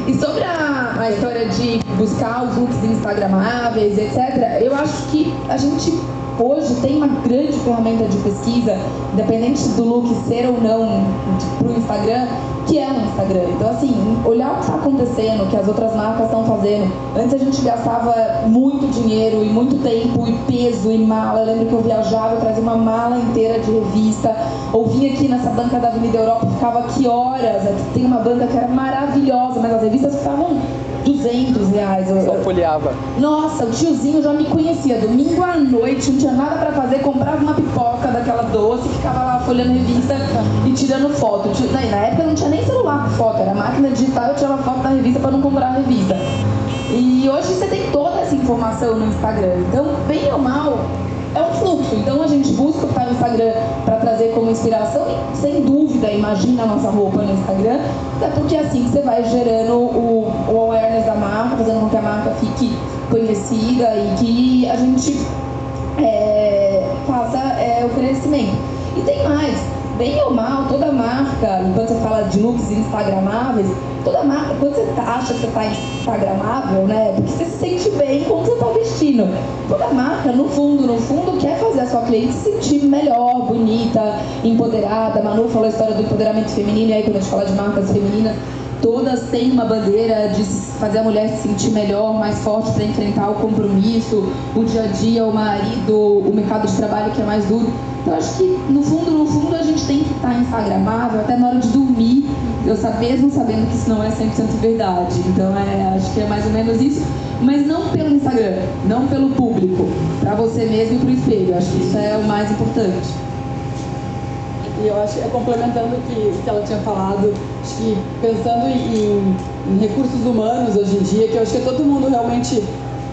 E sobre a, a história de buscar os looks instagramáveis, etc., eu acho que a gente hoje tem uma grande ferramenta de pesquisa, independente do look ser ou não para o Instagram, que é o Instagram. Então, assim, olhar o que está acontecendo, o que as outras marcas estão fazendo. Antes a gente gastava muito dinheiro e muito tempo e peso e mala. Eu lembro que eu viajava, eu trazia uma mala inteira de revista, ou vinha aqui nessa banca da Avenida Europa, ficava aqui horas. Tem uma banca que era maravilhosa, mas as revistas ficavam 200 reais. Só folheava. Nossa, o tiozinho já me conhecia. Domingo à noite, não tinha nada pra fazer, comprava uma pipoca daquela doce, ficava lá folhando revista e tirando foto. Na época não tinha nem celular com foto, era máquina digital, eu tirava foto da revista pra não comprar a revista. E hoje você tem toda essa informação no Instagram. Então, bem ou mal, é um fluxo. Então a gente busca estar no Instagram para trazer como inspiração e, sem dúvida, imagina a nossa roupa no Instagram, até porque é assim que você vai gerando o, o awareness da marca, fazendo com que a marca fique conhecida e que a gente é, faça é, o crescimento. E tem mais, bem ou mal, toda marca, enquanto você fala de looks instagramáveis, toda marca, quando você tá, acha que você está instagramável, né? Porque você se sente bem como você está vestindo. Toda marca, no fundo, no fundo, quer fazer a sua cliente se sentir melhor, bonita, empoderada. Manu falou a história do empoderamento feminino, e aí quando a gente fala de marcas femininas, todas têm uma bandeira de fazer a mulher se sentir melhor, mais forte para enfrentar o compromisso, o dia a dia, o marido, o mercado de trabalho que é mais duro. Então acho que no fundo, no fundo a gente tem que estar instagramável até na hora de dormir, eu mesmo sabendo que isso não é 100% verdade. Então é, acho que é mais ou menos isso, mas não pelo Instagram, não pelo público, para você mesmo e para o espelho. Acho que isso é o mais importante. E eu acho, complementando o que, que ela tinha falado, acho que pensando em, em recursos humanos hoje em dia, que eu acho que todo mundo realmente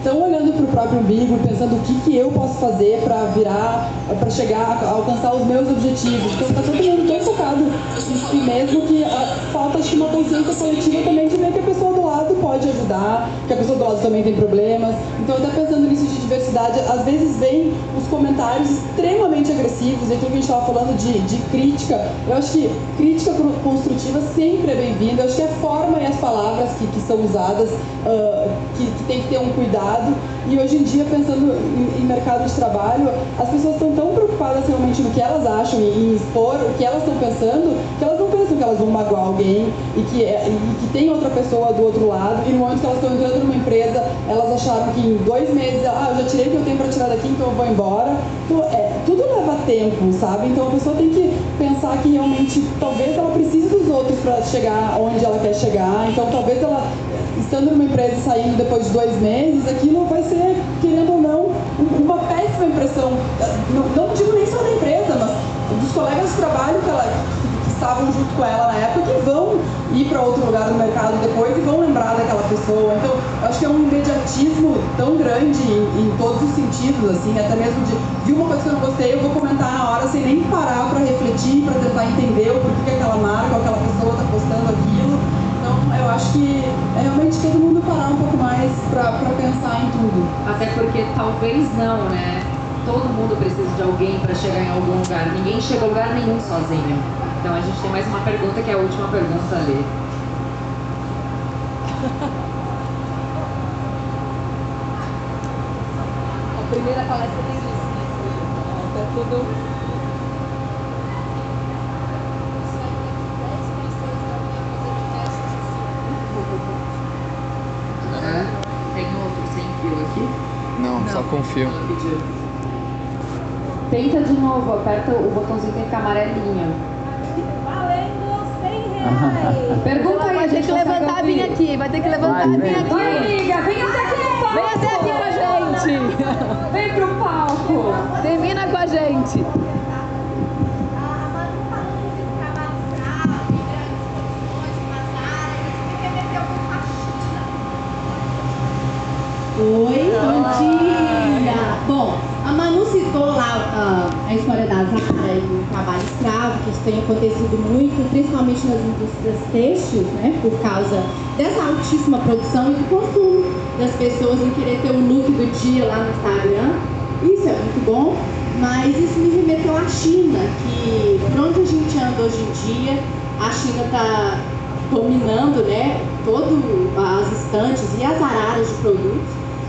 estão olhando para o próprio umbigo, pensando o que, que eu posso fazer para virar, para chegar, alcançar os meus objetivos. Então está todo mundo tão focado em si mesmo que falta acho uma consciência coletiva também de ver que a pessoa do lado pode ajudar, que a pessoa do lado também tem problemas. Então até pensando nisso de diversidade, às vezes vem os comentários extremamente agressivos, e aquilo que a gente estava falando de, de crítica, eu acho que crítica construtiva sempre é bem-vinda, eu acho que a forma e as palavras que, que são usadas uh, que, que tem que ter um cuidado e hoje em dia, pensando em, em mercado de trabalho, as pessoas estão tão preocupadas realmente no que elas acham e em expor o que elas estão pensando, que elas não pensam que elas vão magoar alguém e que, é, e que tem outra pessoa do outro lado. E no momento que elas estão entrando numa empresa, elas acharam que em dois meses, ah, eu já tirei o que eu tenho para tirar daqui, então eu vou embora. Então, é, tudo leva tempo, sabe? Então a pessoa tem que pensar que realmente talvez ela precise dos outros para chegar onde ela quer chegar. Então talvez ela estando numa empresa e saindo depois de dois meses, aquilo vai ser, querendo ou não, uma péssima impressão. Não, não digo nem só da empresa, mas dos colegas de trabalho que, ela, que estavam junto com ela na época, que vão ir para outro lugar no mercado depois e vão lembrar daquela pessoa. Então, acho que é um imediatismo tão grande em, em todos os sentidos, assim, até mesmo de vi uma coisa que eu não gostei, eu vou comentar na hora sem nem parar para refletir, para tentar entender o porquê que aquela marca ou aquela pessoa está postando aquilo eu acho que é realmente todo mundo parar um pouco mais para pensar em tudo. Até porque talvez não, né? Todo mundo precisa de alguém para chegar em algum lugar. Ninguém chega a lugar nenhum sozinho. Então a gente tem mais uma pergunta que é a última pergunta ali. a primeira palestra tem isso. Né? Tá tudo Só confio. Tenta de novo, aperta o botãozinho que fica amarelinho. Valendo 100 reais. Pergunta aí, vai ter que levantar e vir aqui, vai ter que levantar e vir aqui. Vai, amiga, vem até aqui no palco. Vem até aqui com a gente. Vem pro palco. Termina com a gente. Oi, bom dia! Citou lá uh, a história da Zara e o trabalho escravo, que isso tem acontecido muito, principalmente nas indústrias têxteis, né? Por causa dessa altíssima produção e do consumo das pessoas em querer ter o look do dia lá no Instagram. Isso é muito bom, mas isso me remeteu à China, que por onde a gente anda hoje em dia, a China está dominando né, todas as estantes e as araras de produtos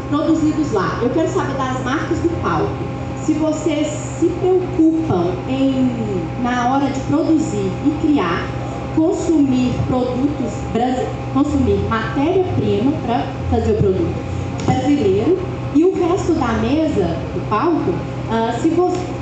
produzidos lá. Eu quero saber das marcas do palco. Se vocês se preocupam em, na hora de produzir e criar, consumir produtos, consumir matéria-prima para fazer o produto brasileiro e o resto da mesa do palco, uh, se você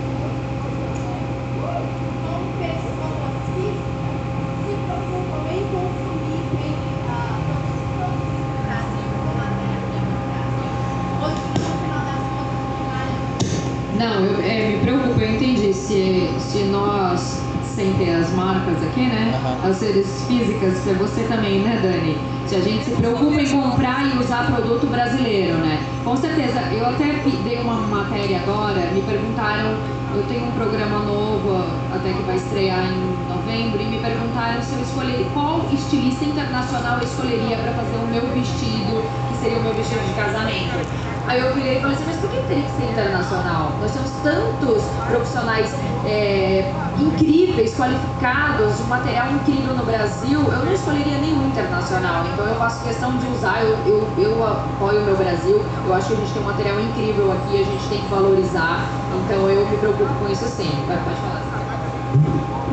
Se, se nós, sem ter as marcas aqui, né? As seres físicas, que é você também, né, Dani? Se a gente se preocupa em comprar e usar produto brasileiro, né? Com certeza, eu até dei uma matéria agora, me perguntaram, eu tenho um programa novo, até que vai estrear em novembro, e me perguntaram se eu escolheria, qual estilista internacional eu escolheria para fazer o meu vestido, seria o meu vestido de casamento. Aí eu virei e falei assim, mas por que teria que ser internacional? Nós temos tantos profissionais é, incríveis, qualificados, um material incrível no Brasil, eu não escolheria nenhum internacional. Então eu faço questão de usar, eu, eu, eu apoio o meu Brasil, eu acho que a gente tem um material incrível aqui, a gente tem que valorizar. Então eu me preocupo com isso sim. Pode falar.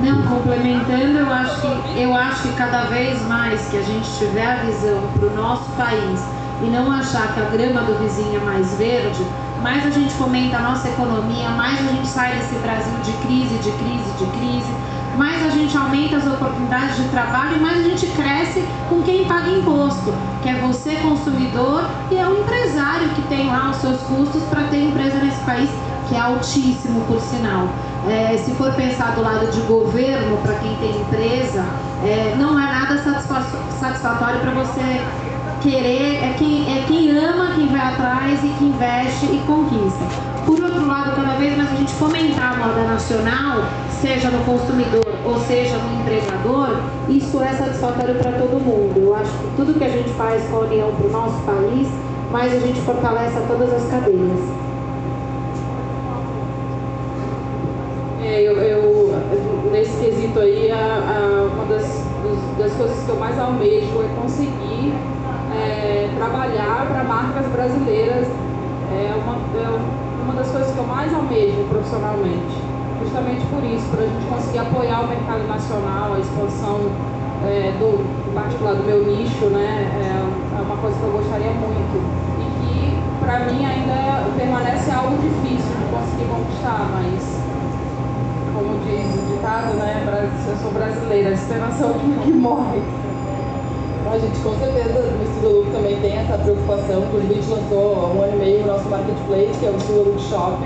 Não, complementando, eu acho que eu acho que cada vez mais que a gente tiver a visão para o nosso país e não achar que a grama do vizinho é mais verde, mais a gente fomenta a nossa economia, mais a gente sai desse Brasil de crise, de crise, de crise, mais a gente aumenta as oportunidades de trabalho e mais a gente cresce com quem paga imposto, que é você consumidor e é o empresário que tem lá os seus custos para ter empresa nesse país, que é altíssimo por sinal. É, se for pensar do lado de governo, para quem tem empresa, é, não é nada satisfatório para você querer, é quem, é quem ama, quem vai atrás e que investe e conquista. Por outro lado, cada vez mais a gente fomentar a moda nacional, seja no consumidor ou seja no empregador, isso é satisfatório para todo mundo. Eu acho que tudo que a gente faz com a União para o nosso país, mais a gente fortalece a todas as cadeias. É, eu, eu, nesse quesito aí, a, a, uma das, das coisas que eu mais almejo é conseguir é, trabalhar para marcas brasileiras é uma, é uma das coisas que eu mais almejo profissionalmente. Justamente por isso, para a gente conseguir apoiar o mercado nacional, a expansão é, do, particular do meu nicho, né, é, é uma coisa que eu gostaria muito. E que, para mim, ainda permanece algo difícil de conseguir conquistar, mas como diz o ditado, né, eu sou brasileira, a esperança é o que morre. A gente com certeza no Estilo Look também tem essa preocupação, inclusive a gente lançou há um ano e meio o nosso marketplace, que é o Estilo Look Shop,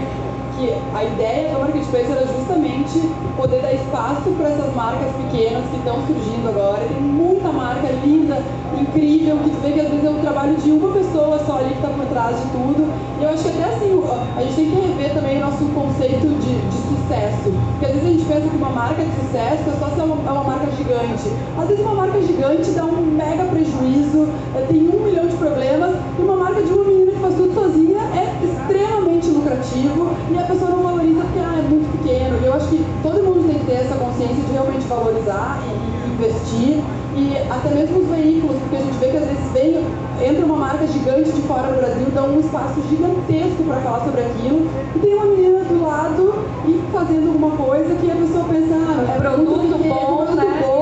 que a ideia do marketplace era justamente poder dar espaço para essas marcas pequenas que estão surgindo agora. Tem muita marca linda, incrível, que tu vê que às vezes é o trabalho de uma pessoa só ali que está por trás de tudo. E eu acho que até assim, a gente tem que rever também o nosso conceito de, de sucesso. Porque às vezes a gente pensa que uma marca de sucesso é só ser uma, é uma marca gigante. Às vezes uma marca gigante dá um mega prejuízo, é, tem um milhão de problemas, e uma marca de uma menina que faz tudo sozinha é extremamente lucrativo e a pessoa não valoriza porque ah, é muito pequeno. E eu acho que todo mundo tem que ter essa consciência de realmente valorizar e, investir. E até mesmo os veículos, porque a gente vê que às vezes vem, entra uma marca gigante de fora do Brasil, dá um espaço gigantesco para falar sobre aquilo, e tem uma menina do lado e fazendo alguma coisa que a pessoa pensa, ah, é produto bom, produto né? bom,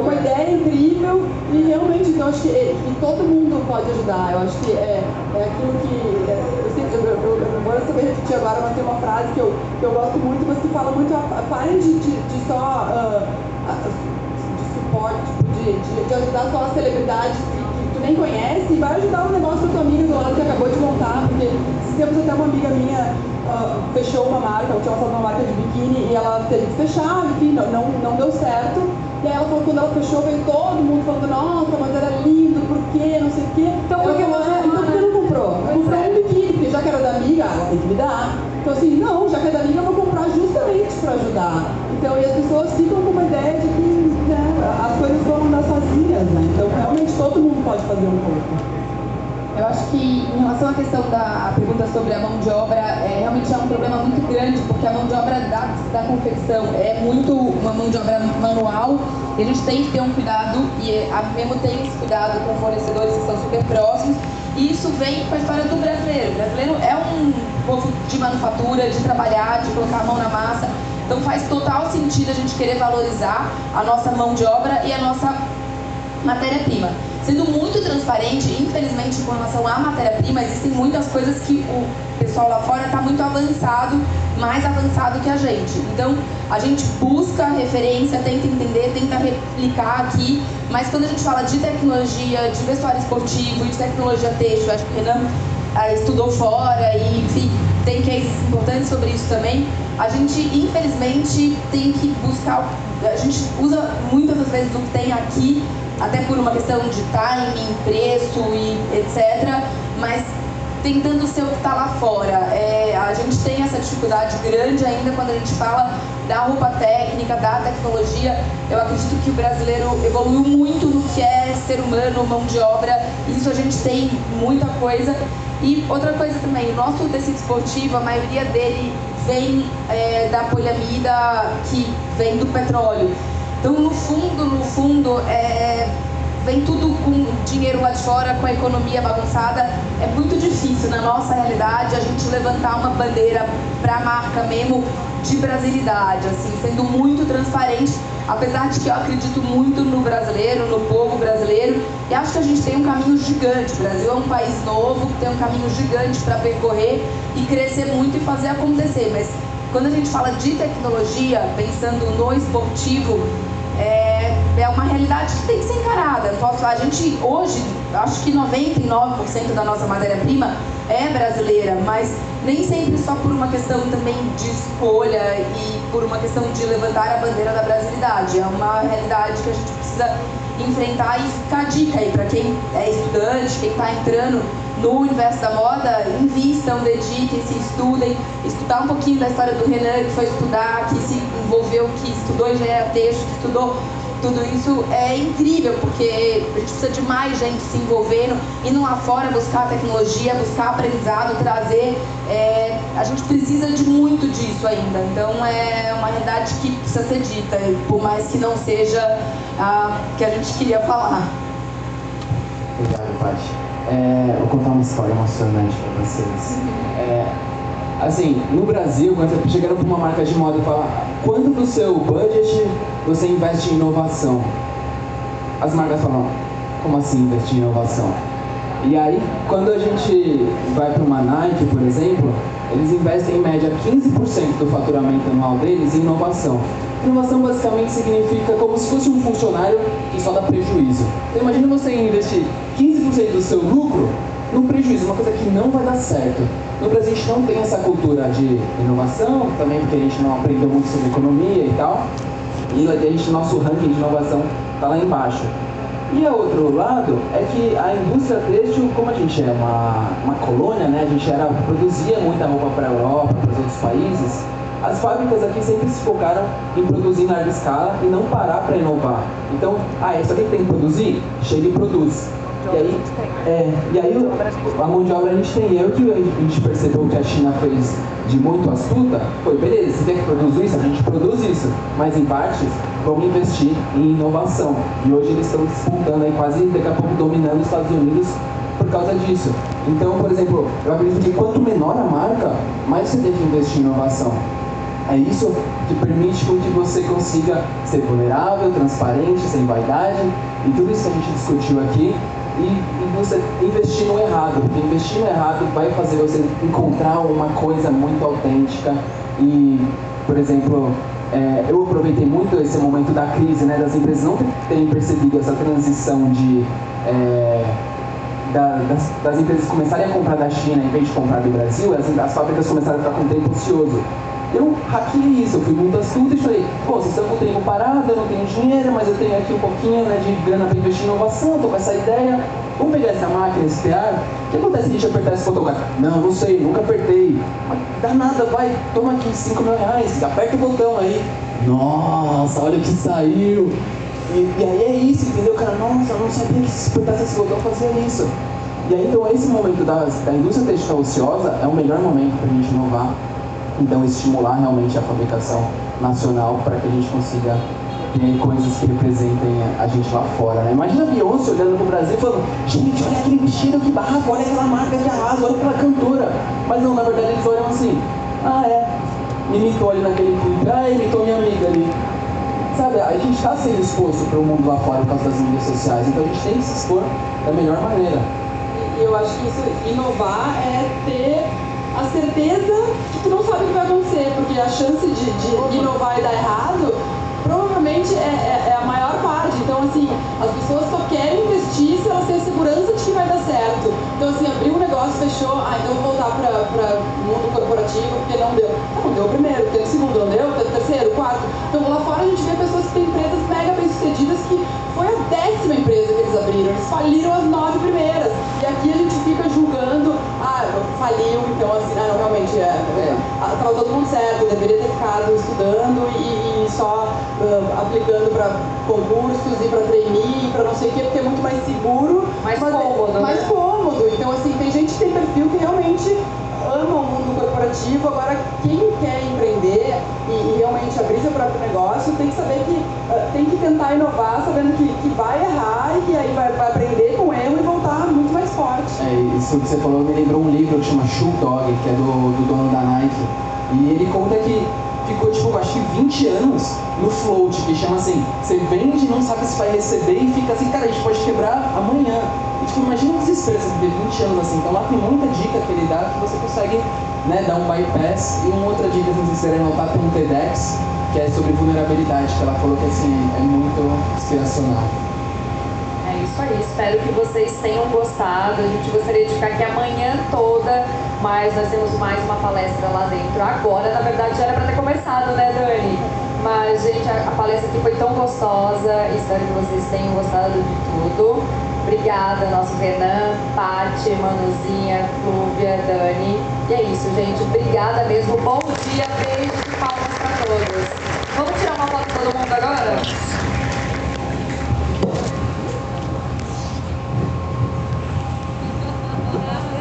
uma ideia incrível, e realmente então, acho que, que todo mundo pode ajudar. Eu acho que é, é aquilo que. É, eu, sempre, eu, eu, eu, vou saber repetir agora, mas tem uma frase que eu, que eu gosto muito, mas que fala muito, parem de, de, de só. Uh, de suporte, tipo, de, de, de, ajudar só as celebridades que, tu nem conhece e vai ajudar o negócio da tua amiga do lado que acabou de montar, porque temos até uma amiga minha uh, fechou uma marca, ela tinha lançado uma marca de biquíni e ela teve que fechar, enfim, não, não, não deu certo. E ela falou, quando ela fechou, veio todo mundo falando, nossa, mas era lindo, por quê, não sei o quê. Então, ela falou, é, então por que não comprou? Comprou um biquíni, porque já que era da amiga, ela tem que me dar. Então assim, não, já que é da amiga, eu vou comprar justamente para ajudar. Então, e as pessoas ficam com uma ideia de que né, as coisas vão andar sozinhas, né? Então, realmente todo mundo pode fazer um pouco. Eu acho que em relação à questão da pergunta sobre a mão de obra, é, realmente é um problema muito grande, porque a mão de obra da, da confecção é muito uma mão de obra manual e a gente tem que ter um cuidado, e a mesmo tem esse cuidado com fornecedores que são super próximos, e isso vem com a história do brasileiro. O brasileiro é um povo de manufatura, de trabalhar, de colocar a mão na massa, então faz total sentido a gente querer valorizar a nossa mão de obra e a nossa matéria-prima sendo muito transparente, infelizmente, com relação à matéria-prima, existem muitas coisas que o pessoal lá fora está muito avançado, mais avançado que a gente. Então, a gente busca referência, tenta entender, tenta replicar aqui, mas quando a gente fala de tecnologia, de vestuário esportivo, de tecnologia têxtil, acho que o Renan ah, estudou fora e, enfim, tem cases importantes sobre isso também. A gente, infelizmente, tem que buscar. A gente usa muitas das vezes o que tem aqui, até por uma questão de timing, preço e etc. Mas tentando ser o que está lá fora. É, a gente tem essa dificuldade grande ainda quando a gente fala da roupa técnica, da tecnologia. Eu acredito que o brasileiro evoluiu muito no que é ser humano, mão de obra. Isso a gente tem muita coisa. E outra coisa também, o nosso tecido esportivo, a maioria dele vem é, da poliamida que vem do petróleo. Então, no fundo, no fundo, é, vem tudo com dinheiro lá de fora, com a economia bagunçada. É muito difícil, na nossa realidade, a gente levantar uma bandeira para a marca mesmo de brasilidade, assim, sendo muito transparente, apesar de que eu acredito muito no brasileiro, no povo brasileiro, e acho que a gente tem um caminho gigante. O Brasil é um país novo que tem um caminho gigante para percorrer e crescer muito e fazer acontecer. Mas quando a gente fala de tecnologia, pensando no esportivo, é, é uma realidade que tem que ser encarada. Posso, a gente hoje, acho que 99% da nossa matéria-prima é brasileira, mas nem sempre só por uma questão também de escolha e por uma questão de levantar a bandeira da brasilidade. É uma realidade que a gente precisa enfrentar e ficar dica aí para quem é estudante, quem está entrando no universo da moda, invistam, dediquem-se, estudem, estudar um pouquinho da história do Renan, que foi estudar, que se envolveu, que estudou engenharia texto, que estudou tudo isso é incrível, porque a gente precisa de mais gente se envolvendo, indo lá fora buscar tecnologia, buscar aprendizado, trazer. É, a gente precisa de muito disso ainda. Então é uma realidade que precisa ser dita, por mais que não seja a que a gente queria falar. Obrigado, Paty. É, vou contar uma história emocionante para vocês. É, assim, no Brasil, quando você para uma marca de moda e fala quanto do seu budget você investe em inovação? As marcas falam, como assim investir em inovação? E aí, quando a gente vai para uma Nike, por exemplo, eles investem em média 15% do faturamento anual deles em inovação. Inovação basicamente significa como se fosse um funcionário que só dá prejuízo. Então imagina você investir 15% do seu lucro no prejuízo, uma coisa que não vai dar certo. No Brasil a gente não tem essa cultura de inovação, também porque a gente não aprendeu muito sobre economia e tal. E a gente, nosso ranking de inovação está lá embaixo. E o outro lado é que a indústria têxtil, como a gente é uma, uma colônia, né, a gente era, produzia muita roupa para a Europa, para os outros países, as fábricas aqui sempre se focaram em produzir em larga escala e não parar para inovar. Então, ah, isso aqui tem que produzir? Chega e produz. E aí, é, e aí a mão de obra a gente tem. E aí o que a gente percebeu que a China fez de muito astuta foi, beleza, você tem que produzir isso, a gente produz isso, mas em partes vamos investir em inovação. E hoje eles estão disputando aí quase daqui a pouco dominando os Estados Unidos por causa disso. Então, por exemplo, eu acredito que quanto menor a marca, mais você tem que investir em inovação. É isso que permite com que você consiga ser vulnerável, transparente, sem vaidade, e tudo isso que a gente discutiu aqui, e, e você investir no errado, porque investir no errado vai fazer você encontrar uma coisa muito autêntica e, por exemplo, é, eu aproveitei muito esse momento da crise, né, das empresas não terem percebido essa transição de é, da, das, das, empresas começarem a comprar da China em vez de comprar do Brasil, as, as fábricas começaram a ficar com tempo ocioso. Eu hackeei isso, eu fui muito astuto e falei, pô, vocês estão com o tempo parado, eu não tenho dinheiro, mas eu tenho aqui um pouquinho né, de grana para investir em inovação, tô com essa ideia, vamos pegar essa máquina, esse PA, o que acontece se a gente apertar esse botão? Não, não sei, nunca apertei. Mas dá nada, vai, toma aqui 5 mil reais, aperta o botão aí. Nossa, olha o que saiu. E, e aí é isso, entendeu? Cara, nossa, eu não sabia que se apertasse esse botão fazia isso. E aí, então, esse momento da, da indústria textil ociosa é o melhor momento para a gente inovar então, estimular realmente a fabricação nacional para que a gente consiga ter coisas que representem a gente lá fora. Né? Imagina a Beyoncé olhando para o Brasil e falando: gente, olha aquele vestido, que barraco, olha aquela marca que arrasa, olha aquela cantora. Mas não, na verdade eles olham assim: ah, é, imitou ali naquele clipe, ah, imitou minha amiga ali. Sabe, a gente está sendo exposto para o mundo lá fora por causa das mídias sociais, então a gente tem que se expor da melhor maneira. E eu acho que isso, inovar é ter a certeza que tu não sabe o que vai acontecer, porque a chance de, de inovar e dar errado provavelmente é, é, é, a maior parte. Então, assim, as pessoas só querem investir se elas têm segurança de que vai dar certo. Então, assim, abrir um negócio, fechou, ah, então vou voltar para o mundo corporativo não deu. Ah, não deu primeiro, Estava todo mundo certo, deveria ter ficado estudando e, e só uh, aplicando para concursos e para trainee e para não sei o quê, porque é muito mais seguro. Mais mas é cômodo, Mais né? cômodo. Então, assim, tem gente que tem perfil que realmente ama o mundo corporativo. Agora, quem quer empreender e, e realmente abrir seu próprio negócio tem que saber que uh, tem que tentar inovar, sabendo que, que vai errar e que aí vai, vai aprender com erro e voltar muito mais forte. É, isso que você falou me lembrou um livro que chama Shoe Dog, que é do, do dono da Nike. E ele conta que ficou, tipo, acho que 20 anos no float, que chama assim, você vende, não sabe se vai receber e fica assim, cara, a gente pode quebrar amanhã. E tipo, imagina o desespero, você viver 20 anos assim. Então lá tem muita dica que ele dá que você consegue né, dar um bypass. E uma outra dica, se vocês quiserem anotar, tem um TEDx, que é sobre vulnerabilidade, que ela falou que assim, é muito inspiracional. É isso aí, espero que vocês tenham gostado. A gente gostaria de ficar aqui amanhã toda, mas nós temos mais uma palestra lá dentro agora. Na verdade, já era para ter começado, né, Dani? Mas, gente, a, a palestra aqui foi tão gostosa. Espero que vocês tenham gostado de tudo. Obrigada, nosso Renan, Paty, Manuzinha, Flúvia, Dani. E é isso, gente. Obrigada mesmo. Bom dia, beijos e palmas para todos.